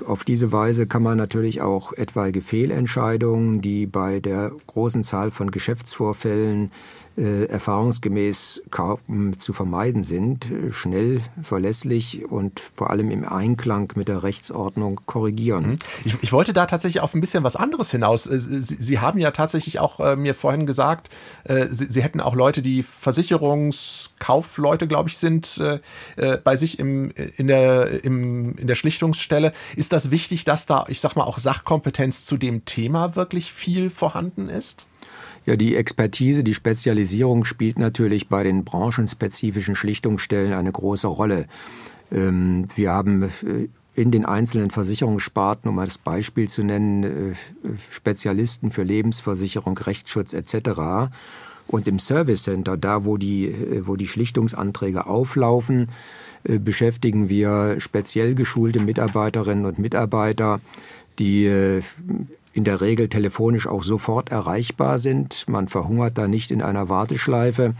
Auf diese Weise kann man natürlich auch etwaige Fehlentscheidungen, die bei der großen Zahl von Geschäftsvorfällen äh, erfahrungsgemäß kaum zu vermeiden sind, schnell, verlässlich und vor allem im Einklang mit der Rechtsordnung korrigieren. Mhm. Ich, ich wollte da tatsächlich auf ein bisschen was anderes hinaus. Äh, Sie, Sie haben ja tatsächlich auch äh, mir vorhin gesagt, äh, Sie, Sie, hätten auch Leute, die Versicherungskaufleute, glaube ich, sind äh, äh, bei sich im, in, der, im, in der Schlichtungsstelle. Ist das wichtig, dass da, ich sag mal, auch Sachkompetenz zu dem Thema wirklich viel vorhanden ist? Ja, die Expertise, die Spezialisierung spielt natürlich bei den branchenspezifischen Schlichtungsstellen eine große Rolle. Ähm, wir haben äh, in den einzelnen Versicherungssparten, um als Beispiel zu nennen, äh, Spezialisten für Lebensversicherung, Rechtsschutz etc. Und im Service Center, da wo die, äh, wo die Schlichtungsanträge auflaufen, beschäftigen wir speziell geschulte Mitarbeiterinnen und Mitarbeiter, die in der Regel telefonisch auch sofort erreichbar sind. Man verhungert da nicht in einer Warteschleife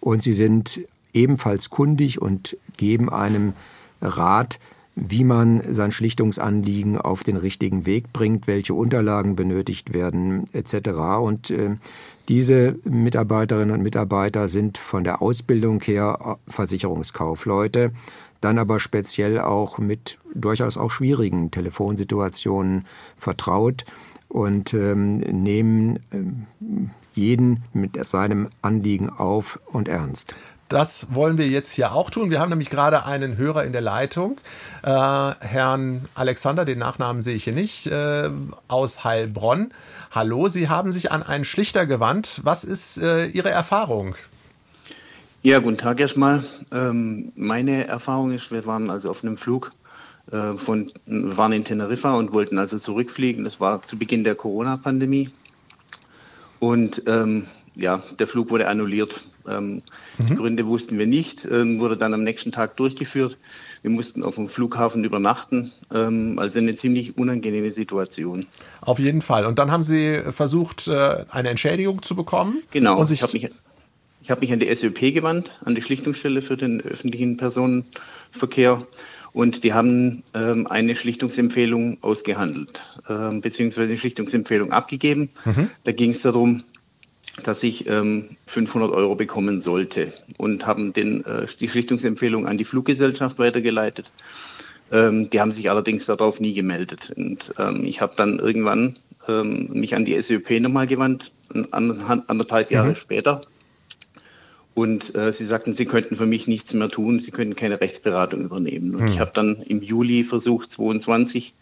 und sie sind ebenfalls kundig und geben einem Rat, wie man sein Schlichtungsanliegen auf den richtigen Weg bringt, welche Unterlagen benötigt werden etc. Und äh, diese Mitarbeiterinnen und Mitarbeiter sind von der Ausbildung her Versicherungskaufleute, dann aber speziell auch mit durchaus auch schwierigen Telefonsituationen vertraut und ähm, nehmen ähm, jeden mit seinem Anliegen auf und ernst. Das wollen wir jetzt hier auch tun. Wir haben nämlich gerade einen Hörer in der Leitung, äh, Herrn Alexander, den Nachnamen sehe ich hier nicht, äh, aus Heilbronn. Hallo, Sie haben sich an einen Schlichter gewandt. Was ist äh, Ihre Erfahrung? Ja, guten Tag erstmal. Ähm, meine Erfahrung ist, wir waren also auf einem Flug äh, von, waren in Teneriffa und wollten also zurückfliegen. Das war zu Beginn der Corona-Pandemie. Und ähm, ja, der Flug wurde annulliert. Ähm, mhm. Die Gründe wussten wir nicht, ähm, wurde dann am nächsten Tag durchgeführt. Wir mussten auf dem Flughafen übernachten, ähm, also eine ziemlich unangenehme Situation. Auf jeden Fall. Und dann haben Sie versucht, äh, eine Entschädigung zu bekommen? Genau. Und ich habe mich, hab mich an die SÖP gewandt, an die Schlichtungsstelle für den öffentlichen Personenverkehr und die haben ähm, eine Schlichtungsempfehlung ausgehandelt, ähm, beziehungsweise eine Schlichtungsempfehlung abgegeben. Mhm. Da ging es darum, dass ich ähm, 500 Euro bekommen sollte und haben den, äh, die Schlichtungsempfehlung an die Fluggesellschaft weitergeleitet. Ähm, die haben sich allerdings darauf nie gemeldet. Und ähm, ich habe dann irgendwann ähm, mich an die SÖP nochmal gewandt, anderthalb Jahre mhm. später. Und äh, sie sagten, sie könnten für mich nichts mehr tun, sie könnten keine Rechtsberatung übernehmen. Und hm. ich habe dann im Juli versucht, 22,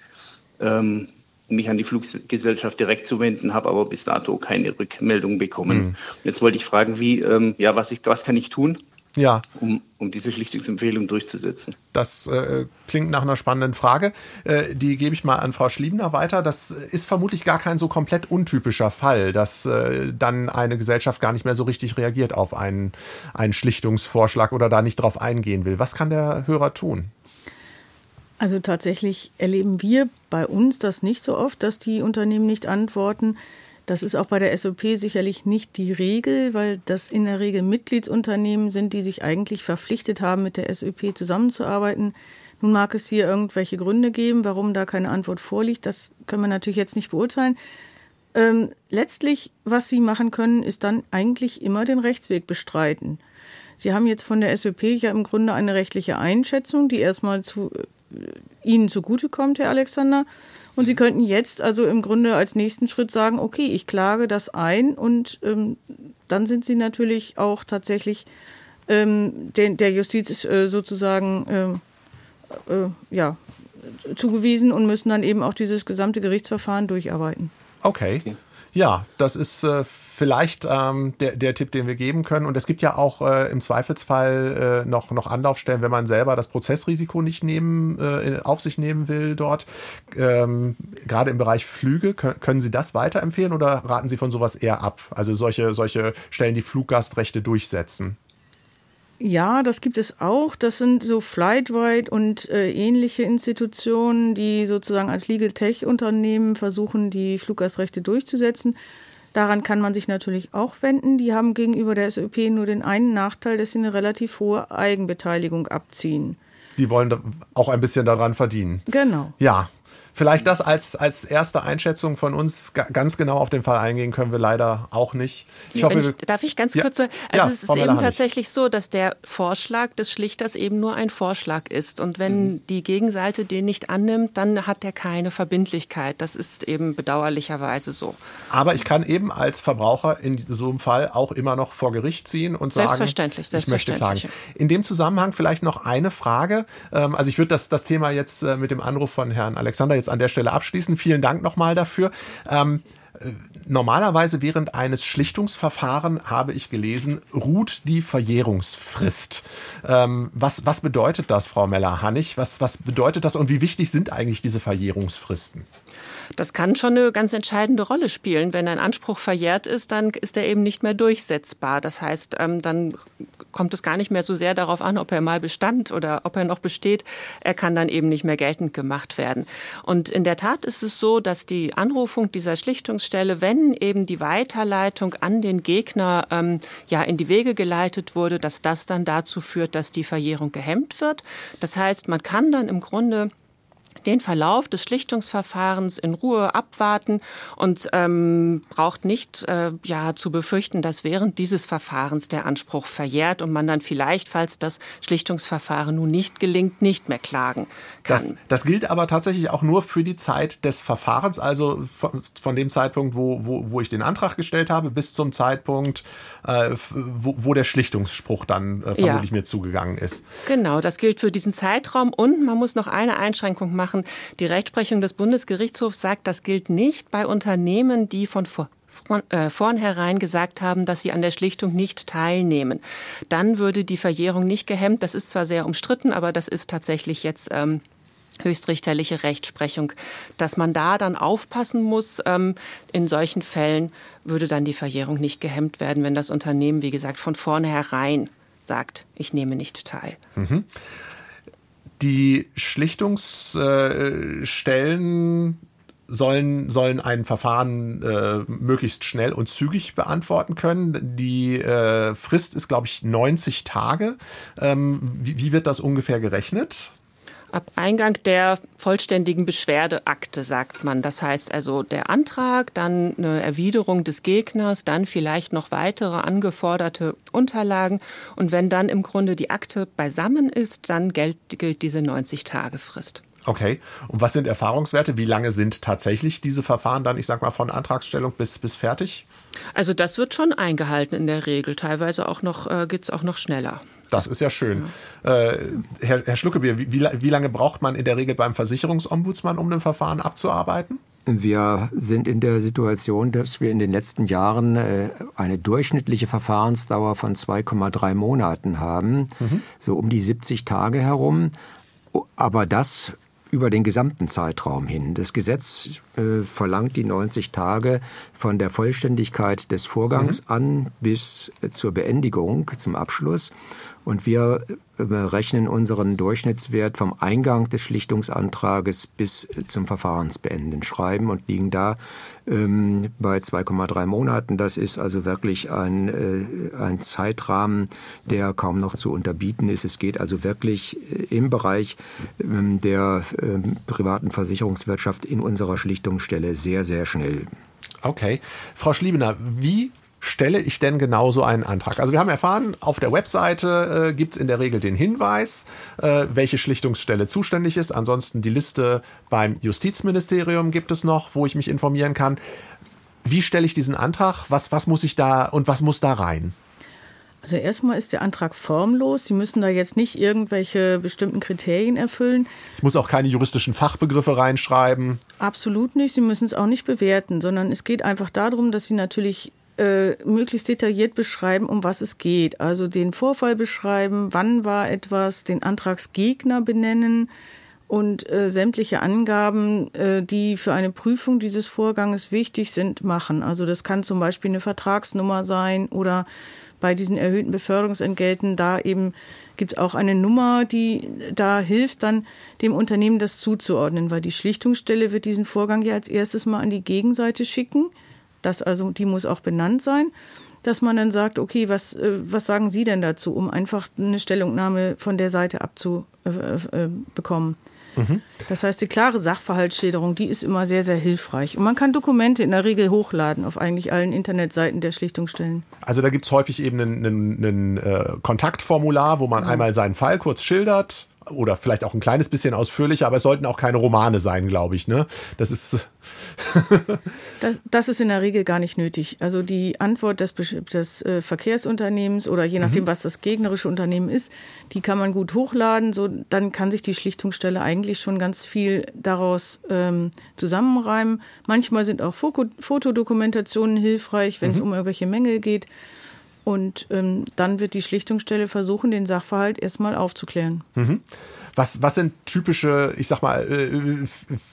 ähm, mich an die Fluggesellschaft direkt zu wenden, habe aber bis dato keine Rückmeldung bekommen. Hm. Jetzt wollte ich fragen, wie, ähm, ja, was, ich, was kann ich tun? ja. um, um diese Schlichtungsempfehlung durchzusetzen. Das äh, klingt nach einer spannenden Frage. Äh, die gebe ich mal an Frau Schliebner weiter. Das ist vermutlich gar kein so komplett untypischer Fall, dass äh, dann eine Gesellschaft gar nicht mehr so richtig reagiert auf einen, einen Schlichtungsvorschlag oder da nicht drauf eingehen will. Was kann der Hörer tun? Also tatsächlich erleben wir bei uns das nicht so oft, dass die Unternehmen nicht antworten. Das ist auch bei der SOP sicherlich nicht die Regel, weil das in der Regel Mitgliedsunternehmen sind, die sich eigentlich verpflichtet haben, mit der SOP zusammenzuarbeiten. Nun mag es hier irgendwelche Gründe geben, warum da keine Antwort vorliegt. Das können wir natürlich jetzt nicht beurteilen. Ähm, letztlich, was Sie machen können, ist dann eigentlich immer den Rechtsweg bestreiten. Sie haben jetzt von der SOP ja im Grunde eine rechtliche Einschätzung, die erstmal zu äh, Ihnen zugutekommt, Herr Alexander. Und Sie könnten jetzt also im Grunde als nächsten Schritt sagen, okay, ich klage das ein und ähm, dann sind Sie natürlich auch tatsächlich ähm, den, der Justiz äh, sozusagen äh, äh, ja, zugewiesen und müssen dann eben auch dieses gesamte Gerichtsverfahren durcharbeiten. Okay. okay. Ja, das ist äh, vielleicht ähm, der, der Tipp, den wir geben können. Und es gibt ja auch äh, im Zweifelsfall äh, noch, noch Anlaufstellen, wenn man selber das Prozessrisiko nicht nehmen, äh, auf sich nehmen will dort. Ähm, gerade im Bereich Flüge, können, können Sie das weiterempfehlen oder raten Sie von sowas eher ab? Also solche, solche Stellen, die Fluggastrechte durchsetzen. Ja, das gibt es auch. Das sind so Flightwide und äh, ähnliche Institutionen, die sozusagen als Legal Tech Unternehmen versuchen, die Fluggastrechte durchzusetzen. Daran kann man sich natürlich auch wenden. Die haben gegenüber der SÖP nur den einen Nachteil, dass sie eine relativ hohe Eigenbeteiligung abziehen. Die wollen auch ein bisschen daran verdienen. Genau. Ja, Vielleicht das als, als erste Einschätzung von uns. Ganz genau auf den Fall eingehen können wir leider auch nicht. Ich hoffe, ich, darf ich ganz ja, kurz sagen? Also ja, es ist eben tatsächlich so, dass der Vorschlag des Schlichters eben nur ein Vorschlag ist. Und wenn mhm. die Gegenseite den nicht annimmt, dann hat er keine Verbindlichkeit. Das ist eben bedauerlicherweise so. Aber ich kann eben als Verbraucher in so einem Fall auch immer noch vor Gericht ziehen und sagen, selbstverständlich, selbstverständlich. ich möchte klagen. In dem Zusammenhang vielleicht noch eine Frage. Ähm, also ich würde das, das Thema jetzt äh, mit dem Anruf von Herrn Alexander jetzt jetzt an der Stelle abschließen. Vielen Dank nochmal dafür. Ähm, äh, Normalerweise während eines Schlichtungsverfahrens, habe ich gelesen, ruht die Verjährungsfrist. Ähm, was, was bedeutet das, Frau Meller-Hannig? Was, was bedeutet das und wie wichtig sind eigentlich diese Verjährungsfristen? Das kann schon eine ganz entscheidende Rolle spielen. Wenn ein Anspruch verjährt ist, dann ist er eben nicht mehr durchsetzbar. Das heißt, ähm, dann kommt es gar nicht mehr so sehr darauf an, ob er mal bestand oder ob er noch besteht. Er kann dann eben nicht mehr geltend gemacht werden. Und in der Tat ist es so, dass die Anrufung dieser Schlichtungsstelle, wenn eben die Weiterleitung an den Gegner ähm, ja in die Wege geleitet wurde, dass das dann dazu führt, dass die Verjährung gehemmt wird. Das heißt, man kann dann im Grunde den Verlauf des Schlichtungsverfahrens in Ruhe abwarten und ähm, braucht nicht äh, ja zu befürchten, dass während dieses Verfahrens der Anspruch verjährt und man dann vielleicht, falls das Schlichtungsverfahren nun nicht gelingt, nicht mehr klagen kann. Das, das gilt aber tatsächlich auch nur für die Zeit des Verfahrens, also von, von dem Zeitpunkt, wo, wo, wo ich den Antrag gestellt habe, bis zum Zeitpunkt, äh, wo, wo der Schlichtungsspruch dann äh, vermutlich ja. mir zugegangen ist. Genau, das gilt für diesen Zeitraum und man muss noch eine Einschränkung machen machen. Die Rechtsprechung des Bundesgerichtshofs sagt, das gilt nicht bei Unternehmen, die von vor äh, vornherein gesagt haben, dass sie an der Schlichtung nicht teilnehmen. Dann würde die Verjährung nicht gehemmt. Das ist zwar sehr umstritten, aber das ist tatsächlich jetzt ähm, höchstrichterliche Rechtsprechung, dass man da dann aufpassen muss. Ähm, in solchen Fällen würde dann die Verjährung nicht gehemmt werden, wenn das Unternehmen, wie gesagt, von vornherein sagt, ich nehme nicht teil. Mhm. Die Schlichtungsstellen sollen, sollen ein Verfahren äh, möglichst schnell und zügig beantworten können. Die äh, Frist ist, glaube ich, 90 Tage. Ähm, wie, wie wird das ungefähr gerechnet? Ab Eingang der vollständigen Beschwerdeakte, sagt man. Das heißt also der Antrag, dann eine Erwiderung des Gegners, dann vielleicht noch weitere angeforderte Unterlagen. Und wenn dann im Grunde die Akte beisammen ist, dann gilt, gilt diese 90-Tage-Frist. Okay. Und was sind Erfahrungswerte? Wie lange sind tatsächlich diese Verfahren dann, ich sag mal, von Antragstellung bis, bis fertig? Also das wird schon eingehalten in der Regel. Teilweise auch noch, äh, geht es auch noch schneller. Das ist ja schön. Ja. Äh, Herr, Herr Schluckebier, wie, wie lange braucht man in der Regel beim Versicherungsombudsmann, um ein Verfahren abzuarbeiten? Wir sind in der Situation, dass wir in den letzten Jahren äh, eine durchschnittliche Verfahrensdauer von 2,3 Monaten haben, mhm. so um die 70 Tage herum. Aber das über den gesamten Zeitraum hin. Das Gesetz äh, verlangt die 90 Tage von der Vollständigkeit des Vorgangs mhm. an bis zur Beendigung, zum Abschluss. Und wir äh, rechnen unseren Durchschnittswert vom Eingang des Schlichtungsantrages bis zum Verfahrensbeenden schreiben und liegen da ähm, bei 2,3 Monaten. Das ist also wirklich ein, äh, ein Zeitrahmen, der kaum noch zu unterbieten ist. Es geht also wirklich äh, im Bereich ähm, der äh, privaten Versicherungswirtschaft in unserer Schlichtungsstelle sehr, sehr schnell. Okay. Frau Schliebener, wie stelle ich denn genau so einen Antrag? Also wir haben erfahren, auf der Webseite äh, gibt es in der Regel den Hinweis, äh, welche Schlichtungsstelle zuständig ist. Ansonsten die Liste beim Justizministerium gibt es noch, wo ich mich informieren kann. Wie stelle ich diesen Antrag? Was, was muss ich da und was muss da rein? Also erstmal ist der Antrag formlos. Sie müssen da jetzt nicht irgendwelche bestimmten Kriterien erfüllen. Ich muss auch keine juristischen Fachbegriffe reinschreiben. Absolut nicht. Sie müssen es auch nicht bewerten, sondern es geht einfach darum, dass Sie natürlich äh, möglichst detailliert beschreiben, um was es geht. Also den Vorfall beschreiben, wann war etwas, den Antragsgegner benennen und äh, sämtliche Angaben, äh, die für eine Prüfung dieses Vorganges wichtig sind, machen. Also das kann zum Beispiel eine Vertragsnummer sein oder bei diesen erhöhten Beförderungsentgelten da eben gibt es auch eine Nummer, die da hilft, dann dem Unternehmen das zuzuordnen, weil die Schlichtungsstelle wird diesen Vorgang ja als erstes mal an die Gegenseite schicken. Das also, die muss auch benannt sein, dass man dann sagt, okay, was, äh, was sagen Sie denn dazu, um einfach eine Stellungnahme von der Seite abzubekommen. Mhm. Das heißt, die klare Sachverhaltsschilderung, die ist immer sehr, sehr hilfreich. Und man kann Dokumente in der Regel hochladen auf eigentlich allen Internetseiten der Schlichtungsstellen. Also da gibt es häufig eben ein äh, Kontaktformular, wo man mhm. einmal seinen Fall kurz schildert, oder vielleicht auch ein kleines bisschen ausführlicher, aber es sollten auch keine Romane sein, glaube ich. Ne? Das ist. das, das, ist in der Regel gar nicht nötig. Also die Antwort des, des äh, Verkehrsunternehmens oder je nachdem, mhm. was das gegnerische Unternehmen ist, die kann man gut hochladen. So, dann kann sich die Schlichtungsstelle eigentlich schon ganz viel daraus ähm, zusammenreimen. Manchmal sind auch Fotodokumentationen hilfreich, wenn es mhm. um irgendwelche Mängel geht. Und ähm, dann wird die Schlichtungsstelle versuchen, den Sachverhalt erstmal aufzuklären. Mhm. Was, was sind typische, ich sag mal, äh,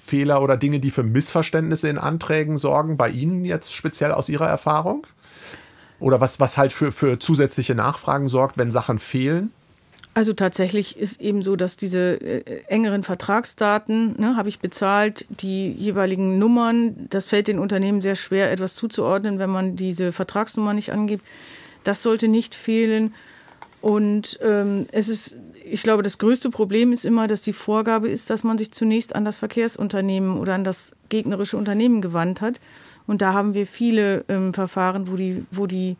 Fehler oder Dinge, die für Missverständnisse in Anträgen sorgen, bei Ihnen jetzt speziell aus Ihrer Erfahrung? Oder was, was halt für, für zusätzliche Nachfragen sorgt, wenn Sachen fehlen? Also tatsächlich ist eben so, dass diese äh, engeren Vertragsdaten, ne, habe ich bezahlt, die jeweiligen Nummern, das fällt den Unternehmen sehr schwer, etwas zuzuordnen, wenn man diese Vertragsnummer nicht angibt. Das sollte nicht fehlen. Und ähm, es ist, ich glaube, das größte Problem ist immer, dass die Vorgabe ist, dass man sich zunächst an das Verkehrsunternehmen oder an das gegnerische Unternehmen gewandt hat. Und da haben wir viele ähm, Verfahren, wo die, wo die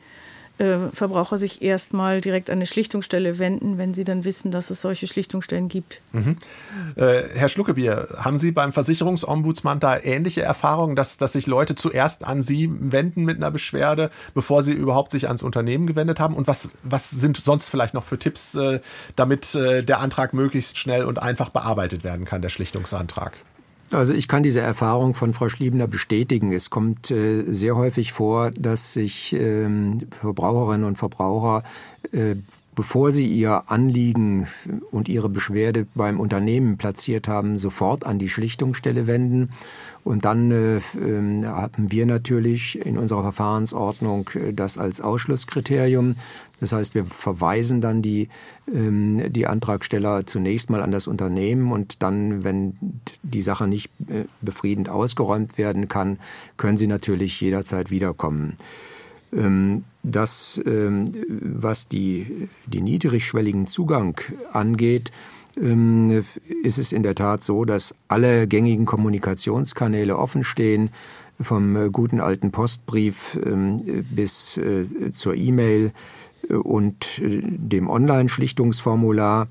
äh, Verbraucher sich erstmal direkt an eine Schlichtungsstelle wenden, wenn sie dann wissen, dass es solche Schlichtungsstellen gibt. Mhm. Äh, Herr Schluckebier, haben Sie beim Versicherungsombudsmann da ähnliche Erfahrungen, dass, dass sich Leute zuerst an Sie wenden mit einer Beschwerde, bevor sie überhaupt sich ans Unternehmen gewendet haben? Und was, was sind sonst vielleicht noch für Tipps, äh, damit äh, der Antrag möglichst schnell und einfach bearbeitet werden kann, der Schlichtungsantrag? Also ich kann diese Erfahrung von Frau Schliebner bestätigen. Es kommt äh, sehr häufig vor, dass sich ähm, Verbraucherinnen und Verbraucher äh, bevor sie ihr Anliegen und ihre Beschwerde beim Unternehmen platziert haben, sofort an die Schlichtungsstelle wenden. Und dann äh, äh, haben wir natürlich in unserer Verfahrensordnung äh, das als Ausschlusskriterium. Das heißt, wir verweisen dann die, ähm, die Antragsteller zunächst mal an das Unternehmen und dann, wenn die Sache nicht äh, befriedend ausgeräumt werden kann, können sie natürlich jederzeit wiederkommen. Ähm, das, ähm, was die, die niedrigschwelligen Zugang angeht, ähm, ist es in der Tat so, dass alle gängigen Kommunikationskanäle offen stehen, vom äh, guten alten Postbrief bis äh, zur E-Mail und dem Online-Schlichtungsformular.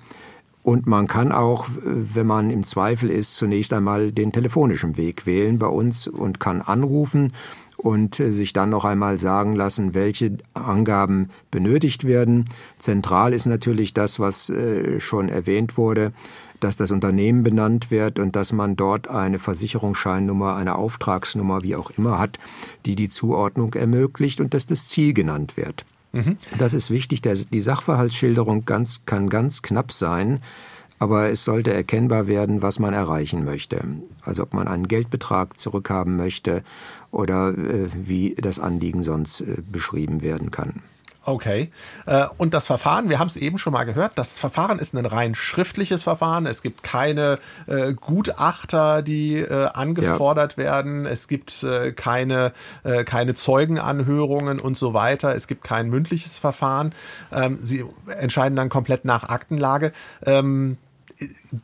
Und man kann auch, wenn man im Zweifel ist, zunächst einmal den telefonischen Weg wählen bei uns und kann anrufen und äh, sich dann noch einmal sagen lassen, welche Angaben benötigt werden. Zentral ist natürlich das, was äh, schon erwähnt wurde, dass das Unternehmen benannt wird und dass man dort eine Versicherungsscheinnummer, eine Auftragsnummer, wie auch immer hat, die die Zuordnung ermöglicht und dass das Ziel genannt wird. Mhm. Das ist wichtig. Die Sachverhaltsschilderung ganz, kann ganz knapp sein aber es sollte erkennbar werden, was man erreichen möchte. Also ob man einen Geldbetrag zurückhaben möchte oder äh, wie das Anliegen sonst äh, beschrieben werden kann. Okay. Äh, und das Verfahren, wir haben es eben schon mal gehört, das Verfahren ist ein rein schriftliches Verfahren. Es gibt keine äh, Gutachter, die äh, angefordert ja. werden. Es gibt äh, keine, keine Zeugenanhörungen und so weiter. Es gibt kein mündliches Verfahren. Ähm, sie entscheiden dann komplett nach Aktenlage. Ähm,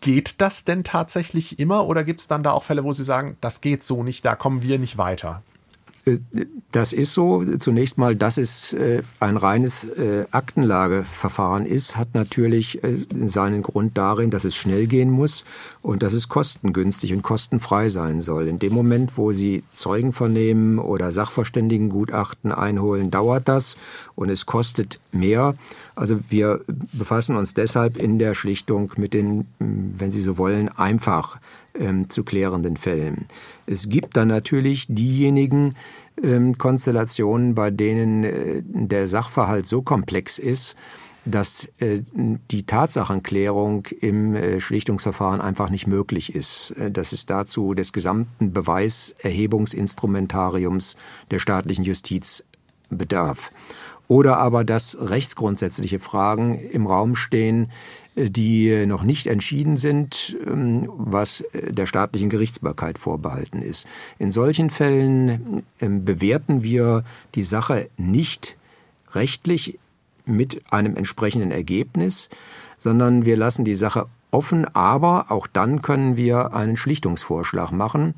geht das denn tatsächlich immer oder gibt es dann da auch Fälle, wo Sie sagen, das geht so nicht, da kommen wir nicht weiter? Das ist so. Zunächst mal, dass es äh, ein reines äh, Aktenlageverfahren ist, hat natürlich äh, seinen Grund darin, dass es schnell gehen muss und dass es kostengünstig und kostenfrei sein soll. In dem Moment, wo Sie Zeugen vernehmen oder Sachverständigengutachten einholen, dauert das und es kostet mehr. Also wir befassen uns deshalb in der Schlichtung mit den, wenn Sie so wollen, einfach ähm, zu klärenden Fällen. Es gibt dann natürlich diejenigen ähm, Konstellationen, bei denen äh, der Sachverhalt so komplex ist, dass äh, die Tatsachenklärung im äh, Schlichtungsverfahren einfach nicht möglich ist. Äh, dass es dazu des gesamten Beweiserhebungsinstrumentariums der staatlichen Justiz bedarf. Oder aber, dass rechtsgrundsätzliche Fragen im Raum stehen, die noch nicht entschieden sind, ähm, was der staatlichen Gerichtsbarkeit vorbehalten ist. In solchen Fällen ähm, bewerten wir die Sache nicht rechtlich mit einem entsprechenden Ergebnis, sondern wir lassen die Sache offen, aber auch dann können wir einen Schlichtungsvorschlag machen,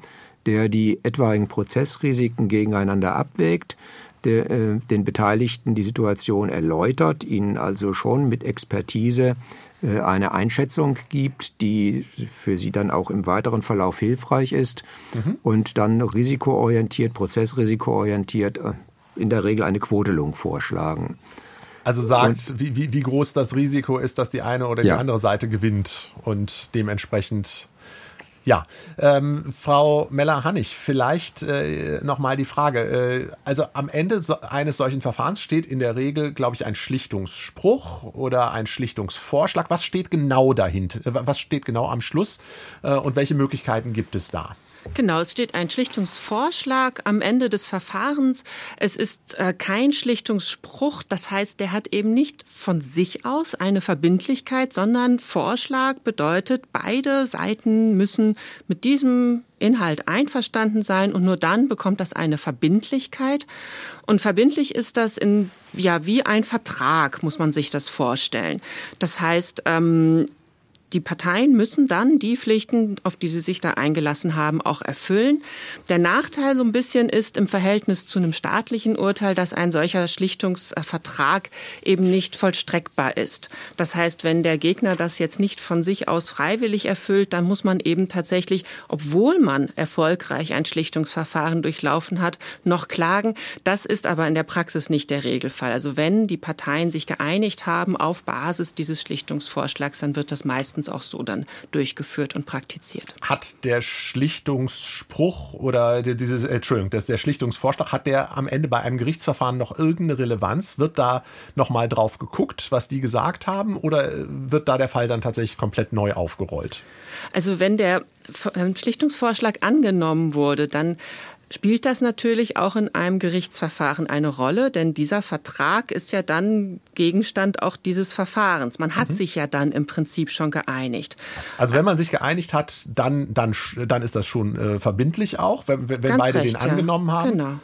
der die etwaigen Prozessrisiken gegeneinander abwägt, der, äh, den Beteiligten die Situation erläutert, ihnen also schon mit Expertise äh, eine Einschätzung gibt, die für sie dann auch im weiteren Verlauf hilfreich ist mhm. und dann risikoorientiert, prozessrisikoorientiert äh, in der Regel eine Quotelung vorschlagen. Also sagt, wie, wie, wie groß das Risiko ist, dass die eine oder die ja. andere Seite gewinnt und dementsprechend ja, ähm, Frau Meller-Hannig, vielleicht äh, nochmal die Frage. Äh, also am Ende so, eines solchen Verfahrens steht in der Regel, glaube ich, ein Schlichtungsspruch oder ein Schlichtungsvorschlag. Was steht genau dahinter? Was steht genau am Schluss äh, und welche Möglichkeiten gibt es da? Genau, es steht ein Schlichtungsvorschlag am Ende des Verfahrens. Es ist äh, kein Schlichtungsspruch, das heißt, der hat eben nicht von sich aus eine Verbindlichkeit, sondern Vorschlag bedeutet, beide Seiten müssen mit diesem Inhalt einverstanden sein und nur dann bekommt das eine Verbindlichkeit. Und verbindlich ist das in, ja, wie ein Vertrag, muss man sich das vorstellen. Das heißt, ähm, die Parteien müssen dann die Pflichten, auf die sie sich da eingelassen haben, auch erfüllen. Der Nachteil so ein bisschen ist im Verhältnis zu einem staatlichen Urteil, dass ein solcher Schlichtungsvertrag eben nicht vollstreckbar ist. Das heißt, wenn der Gegner das jetzt nicht von sich aus freiwillig erfüllt, dann muss man eben tatsächlich, obwohl man erfolgreich ein Schlichtungsverfahren durchlaufen hat, noch klagen. Das ist aber in der Praxis nicht der Regelfall. Also wenn die Parteien sich geeinigt haben auf Basis dieses Schlichtungsvorschlags, dann wird das meistens meistens auch so dann durchgeführt und praktiziert. Hat der Schlichtungsspruch oder dieses, äh, Entschuldigung, der Schlichtungsvorschlag, hat der am Ende bei einem Gerichtsverfahren noch irgendeine Relevanz? Wird da nochmal drauf geguckt, was die gesagt haben oder äh, wird da der Fall dann tatsächlich komplett neu aufgerollt? Also wenn der ähm, Schlichtungsvorschlag angenommen wurde, dann spielt das natürlich auch in einem Gerichtsverfahren eine Rolle, denn dieser Vertrag ist ja dann Gegenstand auch dieses Verfahrens. Man hat mhm. sich ja dann im Prinzip schon geeinigt. Also wenn man sich geeinigt hat, dann, dann, dann ist das schon äh, verbindlich auch, wenn, wenn beide recht, den angenommen ja. haben. Genau.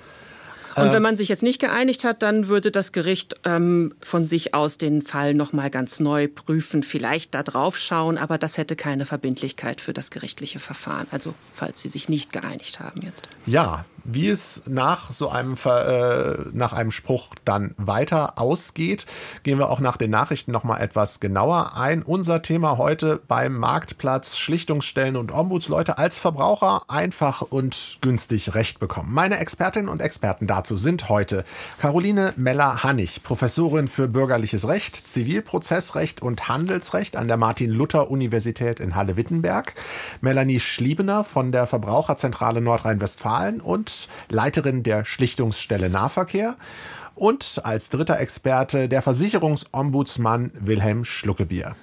Und wenn man sich jetzt nicht geeinigt hat, dann würde das Gericht ähm, von sich aus den Fall nochmal ganz neu prüfen, vielleicht da drauf schauen, aber das hätte keine Verbindlichkeit für das gerichtliche Verfahren. Also falls Sie sich nicht geeinigt haben jetzt. Ja, wie es nach so einem, äh, nach einem Spruch dann weiter ausgeht, gehen wir auch nach den Nachrichten nochmal etwas genauer ein. Unser Thema heute beim Marktplatz Schlichtungsstellen und Ombudsleute als Verbraucher einfach und günstig Recht bekommen. Meine Expertinnen und Experten dazu sind heute Caroline Meller-Hannig, Professorin für bürgerliches Recht, Zivilprozessrecht und Handelsrecht an der Martin-Luther-Universität in Halle-Wittenberg, Melanie Schliebener von der Verbraucherzentrale Nordrhein-Westfalen und Leiterin der Schlichtungsstelle Nahverkehr. Und als dritter Experte der Versicherungsombudsmann Wilhelm Schluckebier.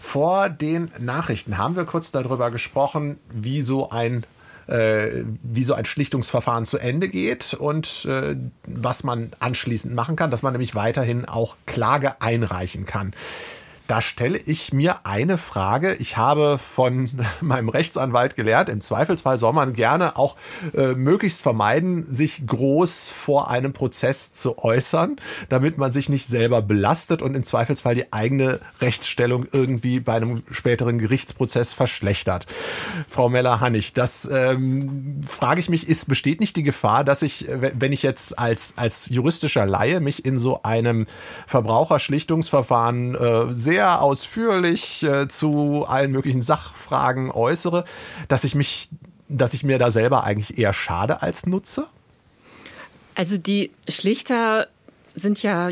Vor den Nachrichten haben wir kurz darüber gesprochen, wie so ein äh, wie so ein Schlichtungsverfahren zu Ende geht und äh, was man anschließend machen kann, dass man nämlich weiterhin auch Klage einreichen kann. Da stelle ich mir eine Frage. Ich habe von meinem Rechtsanwalt gelernt, im Zweifelsfall soll man gerne auch äh, möglichst vermeiden, sich groß vor einem Prozess zu äußern, damit man sich nicht selber belastet und im Zweifelsfall die eigene Rechtsstellung irgendwie bei einem späteren Gerichtsprozess verschlechtert. Frau Meller-Hannig, das ähm, frage ich mich, ist, besteht nicht die Gefahr, dass ich, wenn ich jetzt als, als juristischer Laie mich in so einem Verbraucherschlichtungsverfahren äh, sehr ausführlich äh, zu allen möglichen Sachfragen äußere, dass ich mich, dass ich mir da selber eigentlich eher schade als nutze? Also die Schlichter sind ja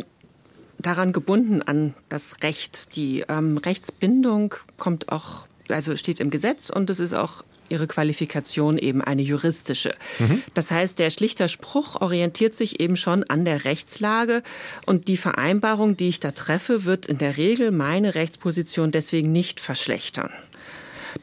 daran gebunden an das Recht. Die ähm, Rechtsbindung kommt auch, also steht im Gesetz und es ist auch ihre Qualifikation eben eine juristische. Mhm. Das heißt, der Schlichterspruch orientiert sich eben schon an der Rechtslage und die Vereinbarung, die ich da treffe, wird in der Regel meine Rechtsposition deswegen nicht verschlechtern.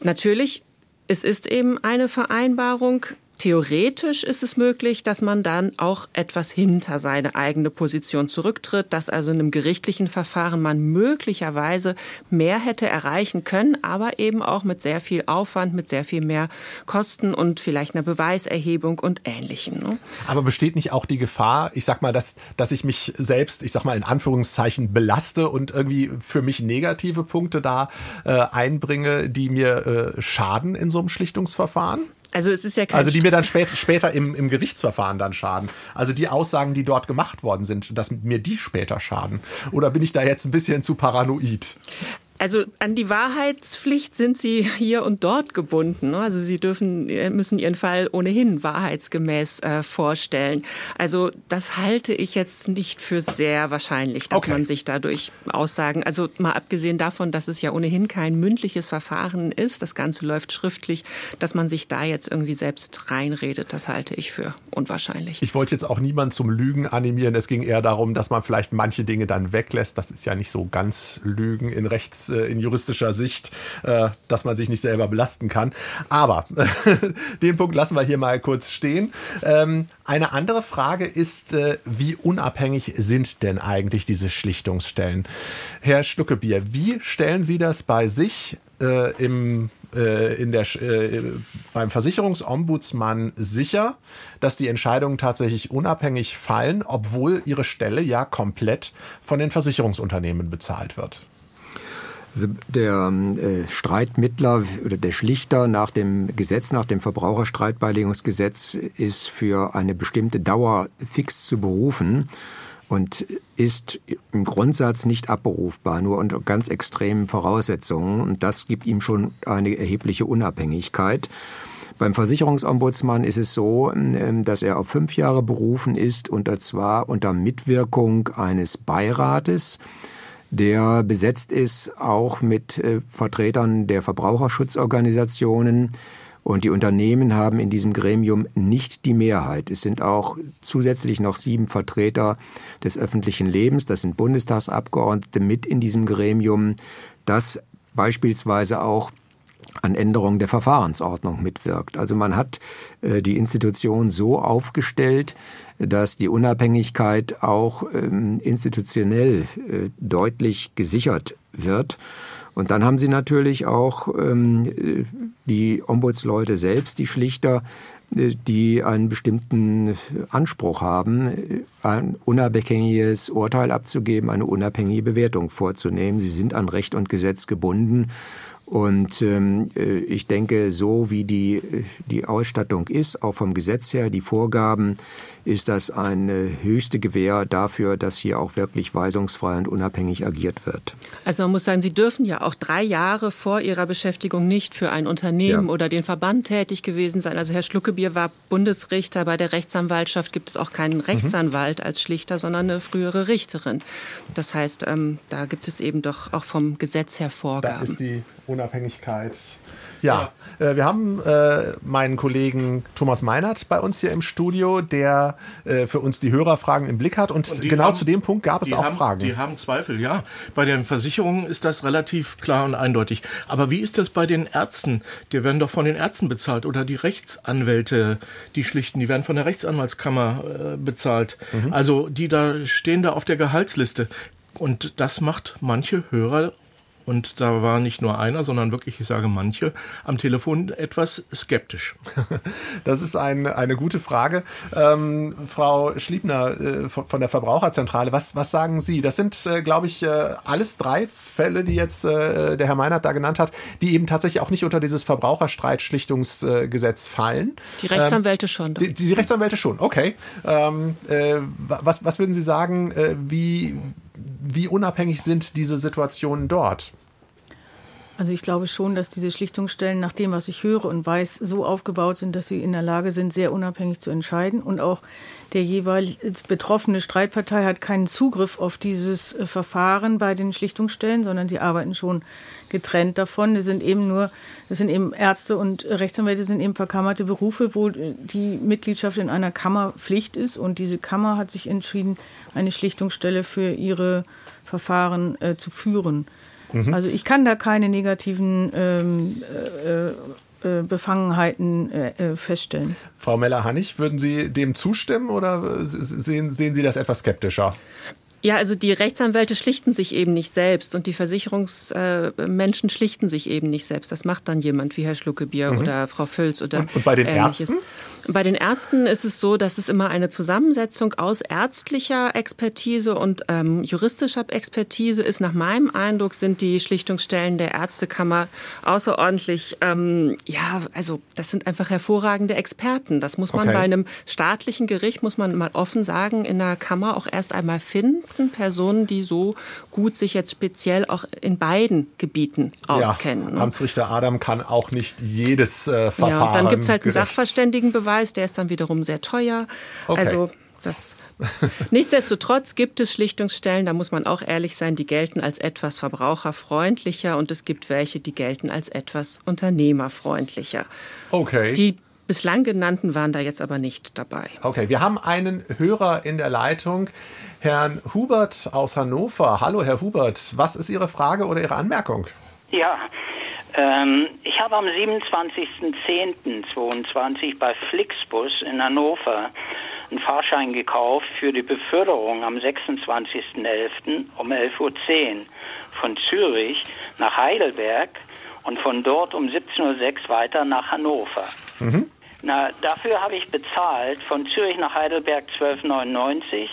Natürlich, es ist eben eine Vereinbarung, Theoretisch ist es möglich, dass man dann auch etwas hinter seine eigene Position zurücktritt, dass also in einem gerichtlichen Verfahren man möglicherweise mehr hätte erreichen können, aber eben auch mit sehr viel Aufwand, mit sehr viel mehr Kosten und vielleicht einer Beweiserhebung und Ähnlichem. Ne? Aber besteht nicht auch die Gefahr, ich sag mal, dass, dass ich mich selbst, ich sag mal in Anführungszeichen, belaste und irgendwie für mich negative Punkte da äh, einbringe, die mir äh, schaden in so einem Schlichtungsverfahren? Also es ist ja kein Also die mir dann später, später im, im Gerichtsverfahren dann schaden. Also die Aussagen, die dort gemacht worden sind, dass mir die später schaden. Oder bin ich da jetzt ein bisschen zu paranoid? Also an die Wahrheitspflicht sind Sie hier und dort gebunden. Ne? Also Sie dürfen, äh, müssen Ihren Fall ohnehin wahrheitsgemäß äh, vorstellen. Also das halte ich jetzt nicht für sehr wahrscheinlich, dass okay. man sich dadurch Aussagen, also mal abgesehen davon, dass es ja ohnehin kein mündliches Verfahren ist, das Ganze läuft schriftlich, dass man sich da jetzt irgendwie selbst reinredet, das halte ich für unwahrscheinlich. Ich wollte jetzt auch niemand zum Lügen animieren. Es ging eher darum, dass man vielleicht manche Dinge dann weglässt. Das ist ja nicht so ganz Lügen in Rechts äh, in juristischer Sicht, äh, dass man sich nicht selber belasten kann. Aber den Punkt lassen wir hier mal kurz stehen. Ähm, eine andere Frage ist, äh, wie unabhängig sind denn eigentlich diese Schlichtungsstellen? Herr Schluckebier, wie stellen Sie das bei sich äh, im in der, äh, beim Versicherungsombudsmann sicher, dass die Entscheidungen tatsächlich unabhängig fallen, obwohl ihre Stelle ja komplett von den Versicherungsunternehmen bezahlt wird. Also der äh, Streitmittler oder der Schlichter nach dem Gesetz, nach dem Verbraucherstreitbeilegungsgesetz ist für eine bestimmte Dauer fix zu berufen und ist im Grundsatz nicht abberufbar, nur unter ganz extremen Voraussetzungen. Und das gibt ihm schon eine erhebliche Unabhängigkeit. Beim Versicherungsombudsmann ist es so, ähm, dass er auf fünf Jahre berufen ist, und zwar unter Mitwirkung eines Beirates der besetzt ist auch mit äh, Vertretern der Verbraucherschutzorganisationen. Und die Unternehmen haben in diesem Gremium nicht die Mehrheit. Es sind auch zusätzlich noch sieben Vertreter des öffentlichen Lebens, das sind Bundestagsabgeordnete mit in diesem Gremium, das beispielsweise auch an Änderungen der Verfahrensordnung mitwirkt. Also man hat äh, die Institution so aufgestellt, dass die Unabhängigkeit auch ähm, institutionell äh, deutlich gesichert wird. Und dann haben Sie natürlich auch ähm, die Ombudsleute selbst, die Schlichter, äh, die einen bestimmten Anspruch haben, ein unabhängiges Urteil abzugeben, eine unabhängige Bewertung vorzunehmen. Sie sind an Recht und Gesetz gebunden und ähm, äh, ich denke, so wie die, die Ausstattung ist, auch vom Gesetz her, die Vorgaben, ist das eine höchste Gewähr dafür, dass hier auch wirklich weisungsfrei und unabhängig agiert wird. Also man muss sagen, Sie dürfen ja auch drei Jahre vor Ihrer Beschäftigung nicht für ein Unternehmen ja. oder den Verband tätig gewesen sein. Also Herr Schluckebier war Bundesrichter. Bei der Rechtsanwaltschaft gibt es auch keinen mhm. Rechtsanwalt mhm. als Schlichter, sondern eine frühere Richterin. Das heißt, ähm, da gibt es eben doch auch vom Gesetz her Vorgaben. Da ist die Unabhängigkeit ja, äh, wir haben äh, meinen Kollegen Thomas Meinert bei uns hier im Studio, der äh, für uns die Hörerfragen im Blick hat. Und, und genau haben, zu dem Punkt gab es auch haben, Fragen. Die haben Zweifel, ja. Bei den Versicherungen ist das relativ klar und eindeutig. Aber wie ist das bei den Ärzten? Die werden doch von den Ärzten bezahlt oder die Rechtsanwälte, die schlichten, die werden von der Rechtsanwaltskammer äh, bezahlt. Mhm. Also die da stehen da auf der Gehaltsliste. Und das macht manche Hörer Und da war nicht nur einer, sondern wirklich, ich sage manche, am Telefon etwas skeptisch. Das ist ein, eine gute Frage. Ähm, Frau Schliebner äh, von der Verbraucherzentrale, was, was sagen Sie? Das sind, äh, glaube ich, äh, alles drei Fälle, die jetzt äh, der Herr Meinert da genannt hat, die eben tatsächlich auch nicht unter dieses Verbraucherstreitschlichtungsgesetz fallen. Die Rechtsanwälte ähm, schon. Die, die, Rechtsanwälte schon, okay. Ähm, äh, was, was würden Sie sagen, äh, wie, wie unabhängig sind diese Situationen dort? Also ich glaube schon, dass diese Schlichtungsstellen nach dem, was ich höre und weiß, so aufgebaut sind, dass sie in der Lage sind, sehr unabhängig zu entscheiden. Und auch der jeweilig betroffene Streitpartei hat keinen Zugriff auf dieses äh, Verfahren bei den Schlichtungsstellen, sondern die arbeiten schon getrennt davon. Das sind eben nur, das sind eben Ärzte und Rechtsanwälte sind eben verkammerte Berufe, wo äh, die Mitgliedschaft in einer Kammer Pflicht ist. Und diese Kammer hat sich entschieden, eine Schlichtungsstelle für ihre Verfahren äh, zu führen. Mhm. Also ich kann da keine negativen ähm, äh, äh, Befangenheiten äh, äh, feststellen. Frau Meller-Hannig, würden Sie dem zustimmen oder sehen, sehen Sie das etwas skeptischer? Ja, also die Rechtsanwälte schlichten sich eben nicht selbst und die Versicherungsmenschen schlichten sich eben nicht selbst. Das macht dann jemand wie Herr Schluckebier mhm. oder Frau Völz oder. Und, und bei den ähnliches. Ärzten? Bei den Ärzten ist es so, dass es immer eine Zusammensetzung aus ärztlicher Expertise und ähm, juristischer Expertise ist. Nach meinem Eindruck sind die Schlichtungsstellen der Ärztekammer außerordentlich, ähm, ja, also das sind einfach hervorragende Experten. Das muss man okay. bei einem staatlichen Gericht, muss man mal offen sagen, in der Kammer auch erst einmal finden. Personen, die so gut sich jetzt speziell auch in beiden Gebieten auskennen. Ja? Amtsrichter Adam kann auch nicht jedes äh, Verfahren. Ja, und dann gibt es halt einen Sachverständigenbeweis Preis, der ist dann wiederum sehr teuer. Okay. Also das, nichtsdestotrotz gibt es Schlichtungsstellen, da muss man auch ehrlich sein, die gelten als etwas verbraucherfreundlicher und es gibt welche, die gelten als etwas unternehmerfreundlicher. Okay. Die bislang genannten waren da jetzt aber nicht dabei. Okay, wir haben einen Hörer in der Leitung, Herrn Hubert aus Hannover. Hallo, Herr Hubert, was ist Ihre Frage oder Ihre Anmerkung? Ja, ähm, ich habe am 27.10.22 bei Flixbus in Hannover einen Fahrschein gekauft für die Beförderung am 26.11. um 11.10 Uhr von Zürich nach Heidelberg und von dort um 17.06 Uhr weiter nach Hannover. Mhm. Na, dafür habe ich bezahlt von Zürich nach Heidelberg 12,99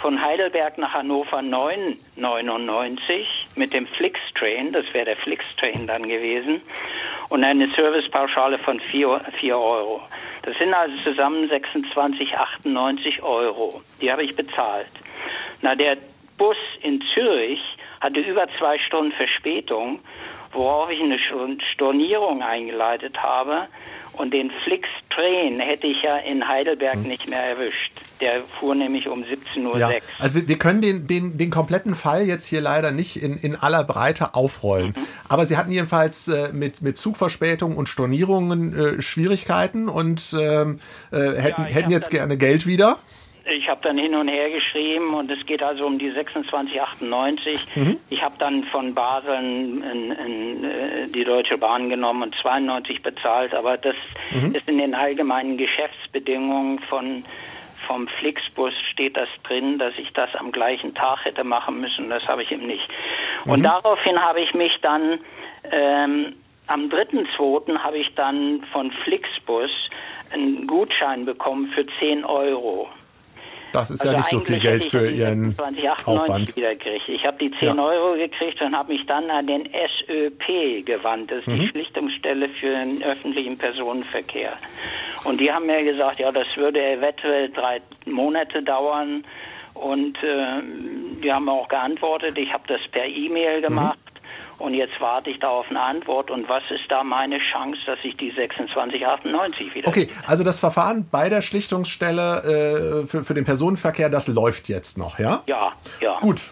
von Heidelberg nach Hannover 9,99 mit dem Flix-Train, das wäre der Flix-Train dann gewesen, und eine Servicepauschale von 4, 4 Euro. Das sind also zusammen 26,98 Euro. Die habe ich bezahlt. Na, der Bus in Zürich hatte über zwei Stunden Verspätung, worauf ich eine Stornierung eingeleitet habe. Und den Flix-Train hätte ich ja in Heidelberg hm. nicht mehr erwischt. Der fuhr nämlich um 17.06 Uhr. Ja, also wir, wir, können den, den, den kompletten Fall jetzt hier leider nicht in, in aller Breite aufrollen. Mhm. Aber Sie hatten jedenfalls äh, mit, mit Zugverspätung und Stornierungen äh, Schwierigkeiten und ähm, äh, hätten, ja, hätten jetzt gerne Geld wieder. Ich habe dann hin und her geschrieben und es geht also um die 2698. Mhm. Ich habe dann von Basel in, in, in, äh, die Deutsche Bahn genommen und 92 bezahlt, aber das mhm. ist in den allgemeinen Geschäftsbedingungen von vom Flixbus steht das drin, dass ich das am gleichen Tag hätte machen müssen. Das habe ich eben nicht. Mhm. Und daraufhin habe ich mich dann ähm, am 3.2. habe ich dann von Flixbus einen Gutschein bekommen für 10 Euro. Das ist also ja nicht so viel Geld für Ihren 2098 Aufwand. Wieder gekriegt. Ich habe die 10 ja. Euro gekriegt und habe mich dann an den SÖP gewandt. Das ist mhm. die Schlichtungsstelle für den öffentlichen Personenverkehr. Und die haben mir gesagt, ja, das würde eventuell drei Monate dauern. Und äh, die haben auch geantwortet. Ich habe das per E-Mail mhm. gemacht. Mhm. Und jetzt warte ich da auf eine Antwort. Und was ist da meine Chance, dass ich die 2698 wieder. Okay, also das Verfahren bei der Schlichtungsstelle äh, für, für den Personenverkehr, das läuft jetzt noch, ja? Ja, ja. Gut.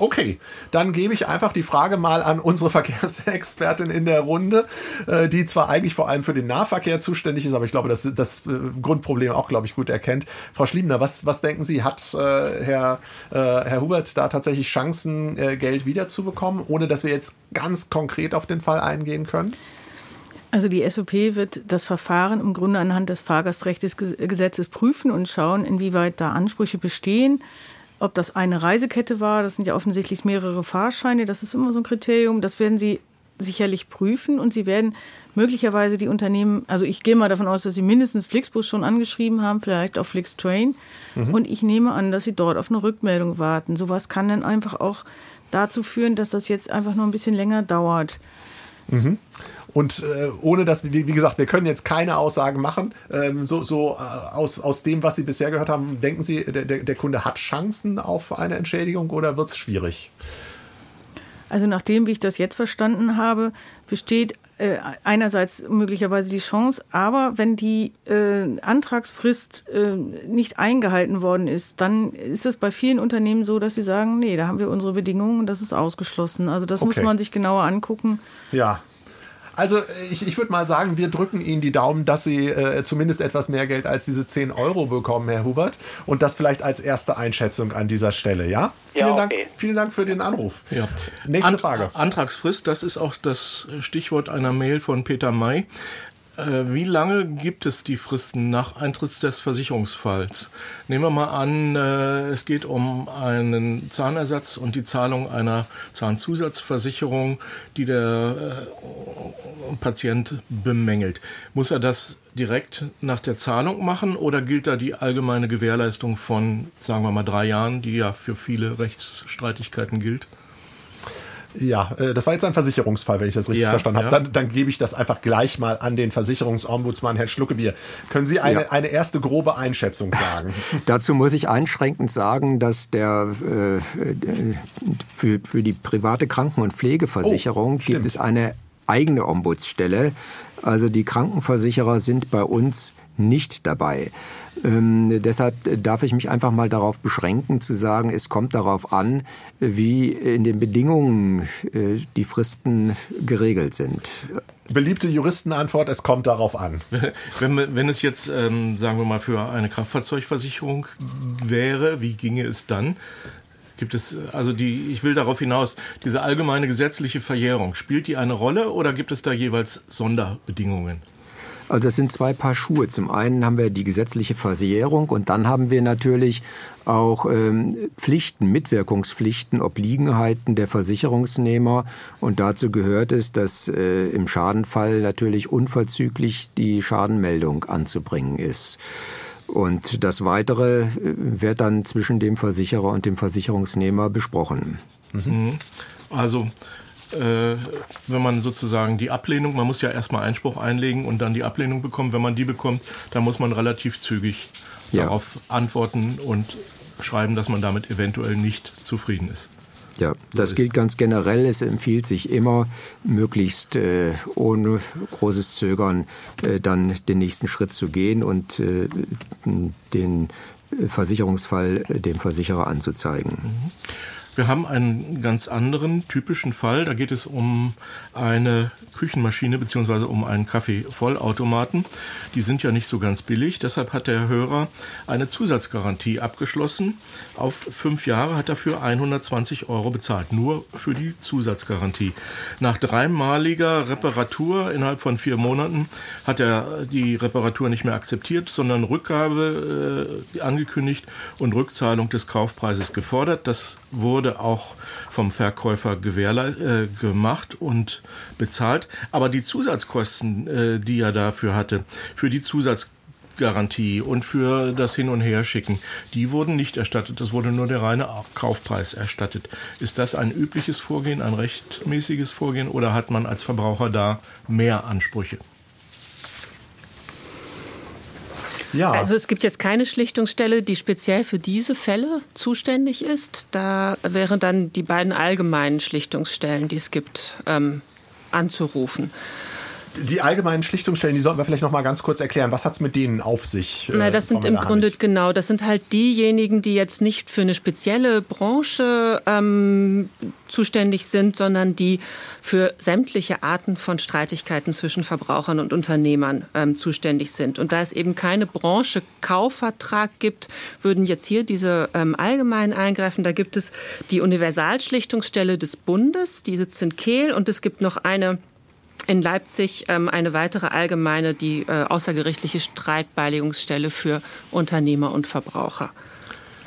Okay, dann gebe ich einfach die Frage mal an unsere Verkehrsexpertin in der Runde, äh, die zwar eigentlich vor allem für den Nahverkehr zuständig ist, aber ich glaube, dass das äh, Grundproblem auch, glaube ich, gut erkennt. Frau Schliebner, was, was denken Sie, hat äh, Herr, Herr Hubert da tatsächlich Chancen, Geld wiederzubekommen, ohne dass wir jetzt ganz konkret auf den Fall eingehen können? Also die SOP wird das Verfahren im Grunde anhand des Fahrgastrechtsgesetzes prüfen und schauen, inwieweit da Ansprüche bestehen ob das eine Reisekette war, das sind ja offensichtlich mehrere Fahrscheine, das ist immer so ein Kriterium. Das werden Sie sicherlich prüfen und Sie werden möglicherweise die Unternehmen, also ich gehe mal davon aus, dass Sie mindestens Flixbus schon angeschrieben haben, vielleicht auch Flixtrain. Mhm. Und ich nehme an, dass Sie dort auf eine Rückmeldung warten. Sowas kann dann einfach auch dazu führen, dass das jetzt einfach nur ein bisschen länger dauert. Mhm. Und äh, ohne dass, wie, wie, gesagt, wir können jetzt keine Aussagen machen. Ähm, so so äh, aus, aus dem, was Sie bisher gehört haben, denken Sie, der, der Kunde hat Chancen auf eine Entschädigung oder wird es schwierig? Also nach dem, wie ich das jetzt verstanden habe, besteht äh, einerseits möglicherweise die Chance, aber wenn die äh, Antragsfrist äh, nicht eingehalten worden ist, dann ist es bei vielen Unternehmen so, dass sie sagen, nee, da haben wir unsere Bedingungen und das ist ausgeschlossen. Also das okay. muss man sich genauer angucken. Ja, also ich, ich würde mal sagen, wir drücken Ihnen die Daumen, dass Sie äh, zumindest etwas mehr Geld als diese 10 Euro bekommen, Herr Hubert. Und das vielleicht als erste Einschätzung an dieser Stelle, ja? Vielen, ja, okay. Dank, vielen Dank für den Anruf. Ja. Nächste Ant Frage. Antragsfrist, das ist auch das Stichwort einer Mail von Peter May. Äh, wie lange gibt es die Fristen nach Eintritt des Versicherungsfalls? Nehmen wir mal an, äh, es geht um einen Zahnersatz und die Zahlung einer Zahnzusatzversicherung, die der äh, Patient bemängelt. Muss er das direkt nach der Zahlung machen oder gilt da die allgemeine Gewährleistung von, sagen wir mal, drei Jahren, die ja für viele Rechtsstreitigkeiten gilt? Ja, äh, das war jetzt ein Versicherungsfall, wenn ich das richtig ja, verstanden habe. Ja. Dann, dann, gebe ich das einfach gleich mal an den Versicherungsombudsmann, Herr Schluckebier. Können Sie eine, ja. eine erste grobe Einschätzung sagen? Dazu muss ich einschränkend sagen, dass der äh, für, für die private Kranken- und Pflegeversicherung oh, gibt es eine eigene Ombudsstelle. Also die Krankenversicherer sind bei uns nicht dabei. Ähm, deshalb darf ich mich einfach mal darauf beschränken, zu sagen, es kommt darauf an, wie in den Bedingungen äh, die Fristen geregelt sind. Beliebte Juristenantwort, es kommt darauf an. Wenn, wenn es jetzt, ähm, sagen wir mal, für eine Kraftfahrzeugversicherung wäre, wie ginge es dann? Gibt es, also die, ich will darauf hinaus, diese allgemeine gesetzliche Verjährung, spielt die eine Rolle oder gibt es da jeweils Sonderbedingungen? Also das sind zwei Paar Schuhe. Zum einen haben wir die gesetzliche Versicherung und dann haben wir natürlich auch ähm, Pflichten, Mitwirkungspflichten, Obliegenheiten der Versicherungsnehmer. Und dazu gehört es, dass äh, im Schadenfall natürlich unverzüglich die Schadenmeldung anzubringen ist. Und das Weitere äh, wird dann zwischen dem Versicherer und dem Versicherungsnehmer besprochen. Mhm. Also äh, wenn man sozusagen die Ablehnung, man muss ja erstmal Einspruch einlegen und dann die Ablehnung bekommen. Wenn man die bekommt, dann muss man relativ zügig ja. darauf antworten und schreiben, dass man damit eventuell nicht zufrieden ist. Ja, das gilt ganz generell. Es empfiehlt sich immer, möglichst äh, ohne großes Zögern äh, dann den nächsten Schritt zu gehen und äh, den Versicherungsfall äh, dem Versicherer anzuzeigen. Mhm. Wir haben einen ganz anderen typischen Fall. Da geht es um eine Küchenmaschine beziehungsweise um einen Kaffeevollautomaten. Die sind ja nicht so ganz billig. Deshalb hat der Hörer eine Zusatzgarantie abgeschlossen. Auf fünf Jahre hat er für 120 Euro bezahlt. Nur für die Zusatzgarantie. Nach dreimaliger Reparatur innerhalb von vier Monaten hat er die Reparatur nicht mehr akzeptiert, sondern Rückgabe äh, angekündigt und Rückzahlung des Kaufpreises gefordert. Das wurde auch vom Verkäufer äh, gemacht und bezahlt. Aber die Zusatzkosten, äh, die er dafür hatte, für die Zusatzgarantie und für das Hin- und Herschicken, die wurden nicht erstattet. Das wurde nur der reine Kaufpreis erstattet. Ist das ein übliches Vorgehen, ein rechtmäßiges Vorgehen oder hat man als Verbraucher da mehr Ansprüche? Ja. Also es gibt jetzt keine Schlichtungsstelle, die speziell für diese Fälle zuständig ist. Da wären dann die beiden allgemeinen Schlichtungsstellen, die es gibt, ähm, anzurufen. Die allgemeinen Schlichtungsstellen, die sollten wir vielleicht noch mal ganz kurz erklären. Was hat es mit denen auf sich? Äh, Na, das sind im Grunde nicht? genau, das sind halt diejenigen, die jetzt nicht für eine spezielle Branche ähm, zuständig sind, sondern die für sämtliche Arten von Streitigkeiten zwischen Verbrauchern und Unternehmern ähm, zuständig sind. Und da es eben keine Branche-Kaufvertrag gibt, würden jetzt hier diese ähm, allgemein eingreifen. Da gibt es die Universalschlichtungsstelle des Bundes, die sitzt in Kehl und es gibt noch eine in Leipzig ähm, eine weitere allgemeine, die äh, außergerichtliche Streitbeilegungsstelle für Unternehmer und Verbraucher.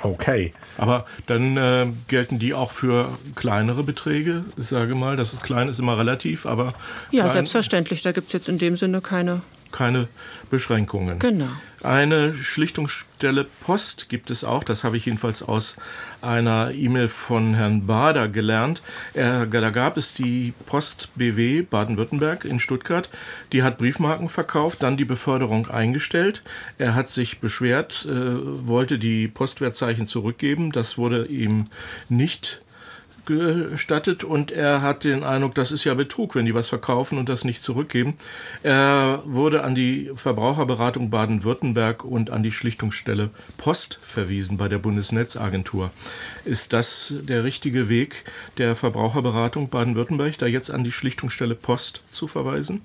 Okay. Aber dann äh, gelten die auch für kleinere Beträge, ich sage mal. Das ist klein, ist immer relativ, aber. Ja, selbstverständlich. Da gibt es jetzt in dem Sinne keine keine Beschränkungen. Genau. Eine Schlichtungsstelle Post gibt es auch. Das habe ich jedenfalls aus einer E-Mail von Herrn Bader gelernt. Er, da gab es die Post BW Baden-Württemberg in Stuttgart. Die hat Briefmarken verkauft, dann die Beförderung eingestellt. Er hat sich beschwert, äh, wollte die Postwertzeichen zurückgeben. Das wurde ihm nicht gestattet und er hat den Eindruck, das ist ja Betrug, wenn die was verkaufen und das nicht zurückgeben. Er wurde an die Verbraucherberatung Baden-Württemberg und an die Schlichtungsstelle Post verwiesen bei der Bundesnetzagentur. Ist das der richtige Weg der Verbraucherberatung Baden-Württemberg, da jetzt an die Schlichtungsstelle Post zu verweisen?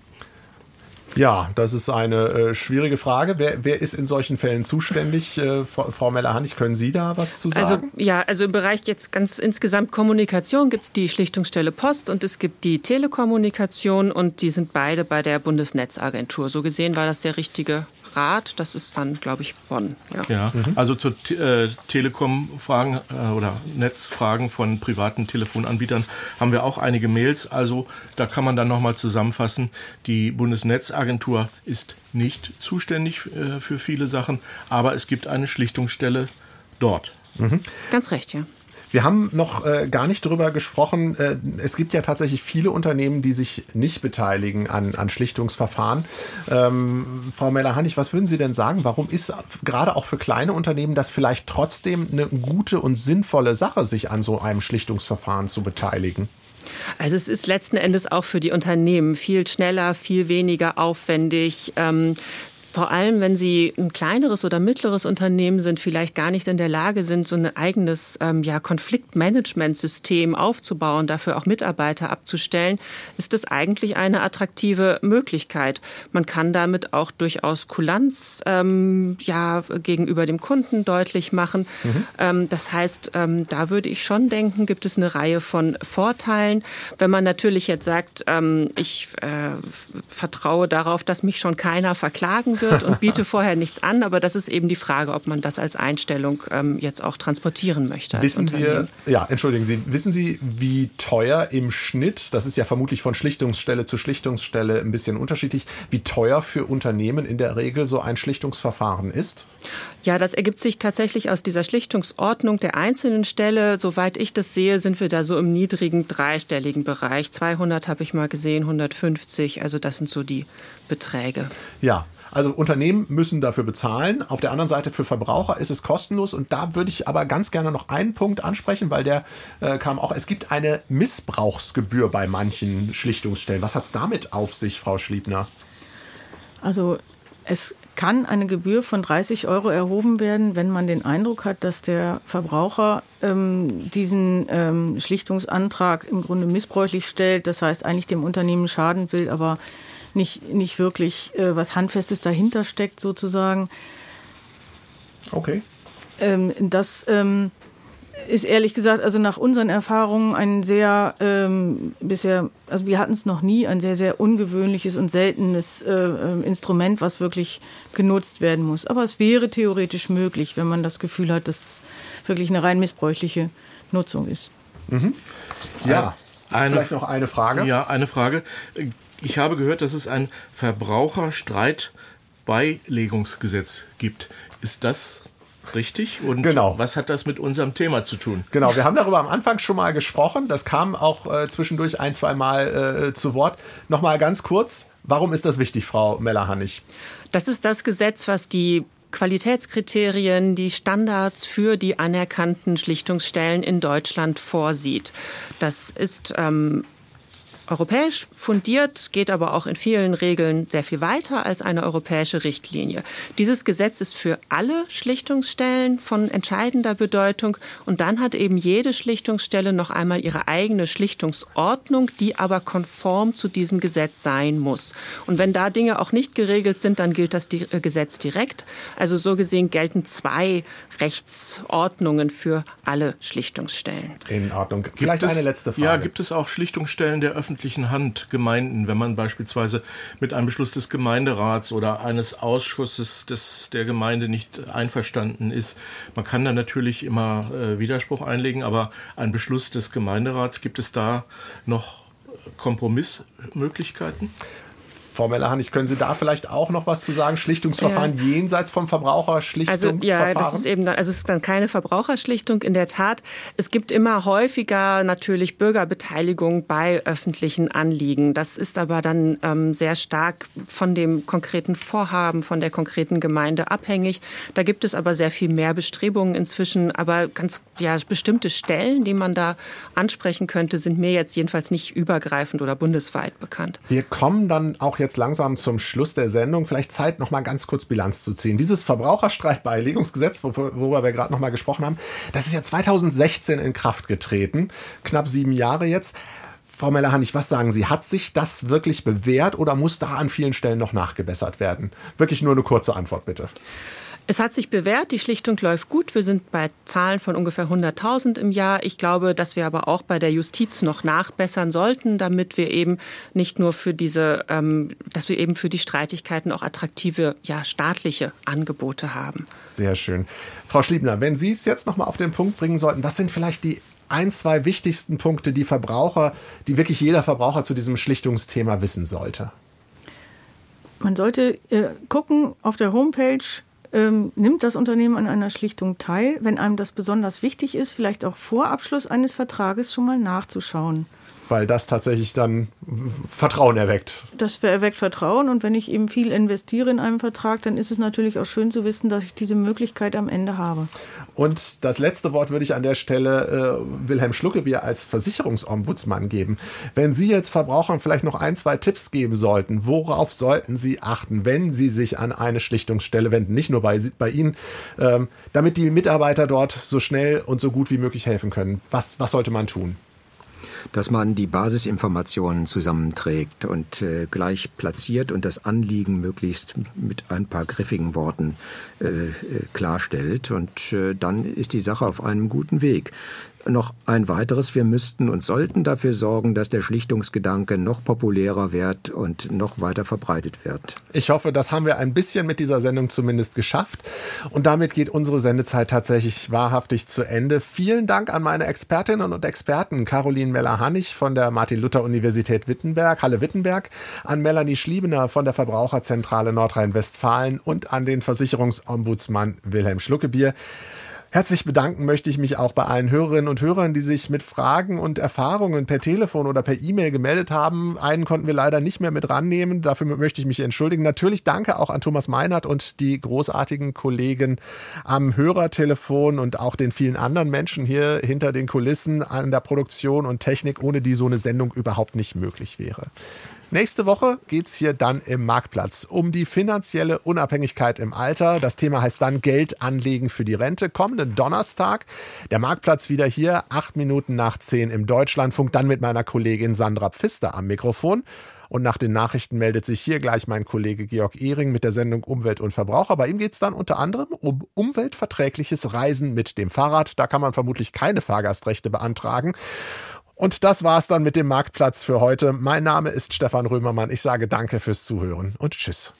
Ja, das ist eine äh, schwierige Frage. Wer, wer ist in solchen Fällen zuständig? Äh, Frau Meller-Hannig, können Sie da was zu also, sagen? Also, ja, also im Bereich jetzt ganz insgesamt Kommunikation gibt es die Schlichtungsstelle Post und es gibt die Telekommunikation und die sind beide bei der Bundesnetzagentur. So gesehen war das der richtige Rat, das ist dann, glaube ich, Bonn. Ja, ja mhm. also zu äh, Telekom-Fragen äh, oder Netzfragen von privaten Telefonanbietern haben wir auch einige Mails. Also da kann man dann nochmal zusammenfassen, die Bundesnetzagentur ist nicht zuständig äh, für viele Sachen, aber es gibt eine Schlichtungsstelle dort. Mhm. Ganz recht, ja. Wir haben noch äh, gar nicht darüber gesprochen. Äh, es gibt ja tatsächlich viele Unternehmen, die sich nicht beteiligen an, an Schlichtungsverfahren. Ähm, Frau Meller-Hannig, was würden Sie denn sagen? Warum ist gerade auch für kleine Unternehmen das vielleicht trotzdem eine gute und sinnvolle Sache, sich an so einem Schlichtungsverfahren zu beteiligen? Also es ist letzten Endes auch für die Unternehmen viel schneller, viel weniger aufwendig. Ähm, vor allem, wenn Sie ein kleineres oder mittleres Unternehmen sind, vielleicht gar nicht in der Lage sind, so ein eigenes ähm, ja, Konfliktmanagementsystem aufzubauen, dafür auch Mitarbeiter abzustellen, ist das eigentlich eine attraktive Möglichkeit. Man kann damit auch durchaus Kulanz ähm, ja, gegenüber dem Kunden deutlich machen. Mhm. Ähm, das heißt, ähm, da würde ich schon denken, gibt es eine Reihe von Vorteilen. Wenn man natürlich jetzt sagt, ähm, ich äh, vertraue darauf, dass mich schon keiner verklagen wird und biete vorher nichts an. Aber das ist eben die Frage, ob man das als Einstellung ähm, jetzt auch transportieren möchte. Wissen wir, ja, entschuldigen Sie, wissen Sie, wie teuer im Schnitt, das ist ja vermutlich von Schlichtungsstelle zu Schlichtungsstelle ein bisschen unterschiedlich, wie teuer für Unternehmen in der Regel so ein Schlichtungsverfahren ist? Ja, das ergibt sich tatsächlich aus dieser Schlichtungsordnung der einzelnen Stelle. Soweit ich das sehe, sind wir da so im niedrigen dreistelligen Bereich. 200 habe ich mal gesehen, 150. Also das sind so die Beträge. Ja, also Unternehmen müssen dafür bezahlen. Auf der anderen Seite für Verbraucher ist es kostenlos. Und da würde ich aber ganz gerne noch einen Punkt ansprechen, weil der äh, kam auch. Es gibt eine Missbrauchsgebühr bei manchen Schlichtungsstellen. Was hat es damit auf sich, Frau Schliebner? Also es kann eine Gebühr von 30 Euro erhoben werden, wenn man den Eindruck hat, dass der Verbraucher ähm, diesen ähm, Schlichtungsantrag im Grunde missbräuchlich stellt. Das heißt, eigentlich dem Unternehmen schaden will, aber nicht, nicht wirklich äh, was Handfestes dahinter steckt, sozusagen. Okay. Ähm, das ähm, ist ehrlich gesagt, also nach unseren Erfahrungen ein sehr ähm, bisher, also wir hatten es noch nie, ein sehr, sehr ungewöhnliches und seltenes äh, äh, Instrument, was wirklich genutzt werden muss. Aber es wäre theoretisch möglich, wenn man das Gefühl hat, dass es wirklich eine rein missbräuchliche Nutzung ist. Mhm. Ja, eine, vielleicht noch eine Frage. Ja, eine Frage. Ich habe gehört, dass es ein Verbraucherstreitbeilegungsgesetz gibt. Ist das richtig? Und genau. was hat das mit unserem Thema zu tun? Genau, wir haben darüber am Anfang schon mal gesprochen. Das kam auch äh, zwischendurch ein, zwei Mal äh, zu Wort. Nochmal ganz kurz. Warum ist das wichtig, Frau Meller-Hannig? Das ist das Gesetz, was die Qualitätskriterien, die Standards für die anerkannten Schlichtungsstellen in Deutschland vorsieht. Das ist ähm, europäisch fundiert, geht aber auch in vielen Regeln sehr viel weiter als eine europäische Richtlinie. Dieses Gesetz ist für alle Schlichtungsstellen von entscheidender Bedeutung und dann hat eben jede Schlichtungsstelle noch einmal ihre eigene Schlichtungsordnung, die aber konform zu diesem Gesetz sein muss. Und wenn da Dinge auch nicht geregelt sind, dann gilt das äh, Gesetz direkt. Also so gesehen gelten zwei Rechtsordnungen für alle Schlichtungsstellen. In Ordnung. Vielleicht es, eine letzte Frage. Ja, gibt es auch Schlichtungsstellen der öffentlichen öffentlichen Hand Gemeinden, wenn man beispielsweise mit einem Beschluss des Gemeinderats oder eines Ausschusses des, der Gemeinde nicht einverstanden ist. Man kann da natürlich immer äh, Widerspruch einlegen, aber ein Beschluss des Gemeinderats, gibt es da noch Kompromissmöglichkeiten? Frau Mellerhannig, können Sie da vielleicht auch noch was zu sagen? Schlichtungsverfahren ja. jenseits vom Verbraucherschlichtungsverfahren? Also, ja, das ist eben dann, also es ist dann keine Verbraucherschlichtung. In der Tat, es gibt immer häufiger natürlich Bürgerbeteiligung bei öffentlichen Anliegen. Das ist aber dann ähm, sehr stark von dem konkreten Vorhaben, von der konkreten Gemeinde abhängig. Da gibt es aber sehr viel mehr Bestrebungen inzwischen. Aber ganz ja, bestimmte Stellen, die man da ansprechen könnte, sind mir jetzt jedenfalls nicht übergreifend oder bundesweit bekannt. Wir kommen dann auch jetzt jetzt langsam zum Schluss der Sendung. Vielleicht Zeit, noch mal ganz kurz Bilanz zu ziehen. Dieses Verbraucherstreitbeilegungsgesetz, worüber wir gerade noch mal gesprochen haben, das ist ja 2016 in Kraft getreten. Knapp sieben Jahre jetzt. Frau Mellerhannig, was sagen Sie? Hat sich das wirklich bewährt oder muss da an vielen Stellen noch nachgebessert werden? Wirklich nur eine kurze Antwort, bitte. Es hat sich bewährt, die Schlichtung läuft gut. Wir sind bei Zahlen von ungefähr 100.000 im Jahr. Ich glaube, dass wir aber auch bei der Justiz noch nachbessern sollten, damit wir eben nicht nur für diese, ähm, dass wir eben für die Streitigkeiten auch attraktive, ja, staatliche Angebote haben. Sehr schön. Frau Schliebner, wenn Sie es jetzt noch mal auf den Punkt bringen sollten, was sind vielleicht die ein, zwei wichtigsten Punkte, die Verbraucher, die wirklich jeder Verbraucher zu diesem Schlichtungsthema wissen sollte? Man sollte äh, gucken auf der Homepage ähm, nimmt das Unternehmen an einer Schlichtung teil, wenn einem das besonders wichtig ist, vielleicht auch vor Abschluss eines Vertrages schon mal nachzuschauen weil das tatsächlich dann Vertrauen erweckt. Das erweckt Vertrauen und wenn ich eben viel investiere in einem Vertrag, dann ist es natürlich auch schön zu wissen, dass ich diese Möglichkeit am Ende habe. Und das letzte Wort würde ich an der Stelle äh, Wilhelm Schluckebier als Versicherungsombudsmann geben. Wenn Sie jetzt Verbrauchern vielleicht noch ein, zwei Tipps geben sollten, worauf sollten Sie achten, wenn Sie sich an eine Schlichtungsstelle wenden, nicht nur bei, bei Ihnen, ähm, damit die Mitarbeiter dort so schnell und so gut wie möglich helfen können? Was, was sollte man tun? Dass man die Basisinformationen zusammenträgt und äh, gleich platziert und das Anliegen möglichst mit ein paar griffigen Worten äh, äh klarstellt. Und äh, dann ist die Sache auf einem guten Weg noch ein weiteres. Wir müssten und sollten dafür sorgen, dass der Schlichtungsgedanke noch populärer wird und noch weiter verbreitet wird. Ich hoffe, das haben wir ein bisschen mit dieser Sendung zumindest geschafft. Und damit geht unsere Sendezeit tatsächlich wahrhaftig zu Ende. Vielen Dank an meine Expertinnen und Experten. Caroline Meller-Hannig von der Martin-Luther-Universität Wittenberg, Halle Wittenberg, an Melanie Schliebener von der Verbraucherzentrale Nordrhein-Westfalen und an den Versicherungsombudsmann Wilhelm Schluckebier. Herzlich bedanken möchte ich mich auch bei allen Hörerinnen und Hörern, die sich mit Fragen und Erfahrungen per Telefon oder per E-Mail gemeldet haben. Einen konnten wir leider nicht mehr mit rannehmen. Dafür möchte ich mich entschuldigen. Natürlich danke auch an Thomas Meinert und die großartigen Kollegen am Hörertelefon und auch den vielen anderen Menschen hier hinter den Kulissen an der Produktion und Technik, ohne die so eine Sendung überhaupt nicht möglich wäre. Nächste Woche geht's hier dann im Marktplatz um die finanzielle Unabhängigkeit im Alter. Das Thema heißt dann Geld anlegen für die Rente. Kommenden Donnerstag der Marktplatz wieder hier, acht Minuten nach zehn im Deutschlandfunk, dann mit meiner Kollegin Sandra Pfister am Mikrofon. Und nach den Nachrichten meldet sich hier gleich mein Kollege Georg Ehring mit der Sendung Umwelt und Verbraucher. Bei ihm geht's dann unter anderem um umweltverträgliches Reisen mit dem Fahrrad. Da kann man vermutlich keine Fahrgastrechte beantragen. Und das war's dann mit dem Marktplatz für heute. Mein Name ist Stefan Römermann. Ich sage danke fürs Zuhören und tschüss.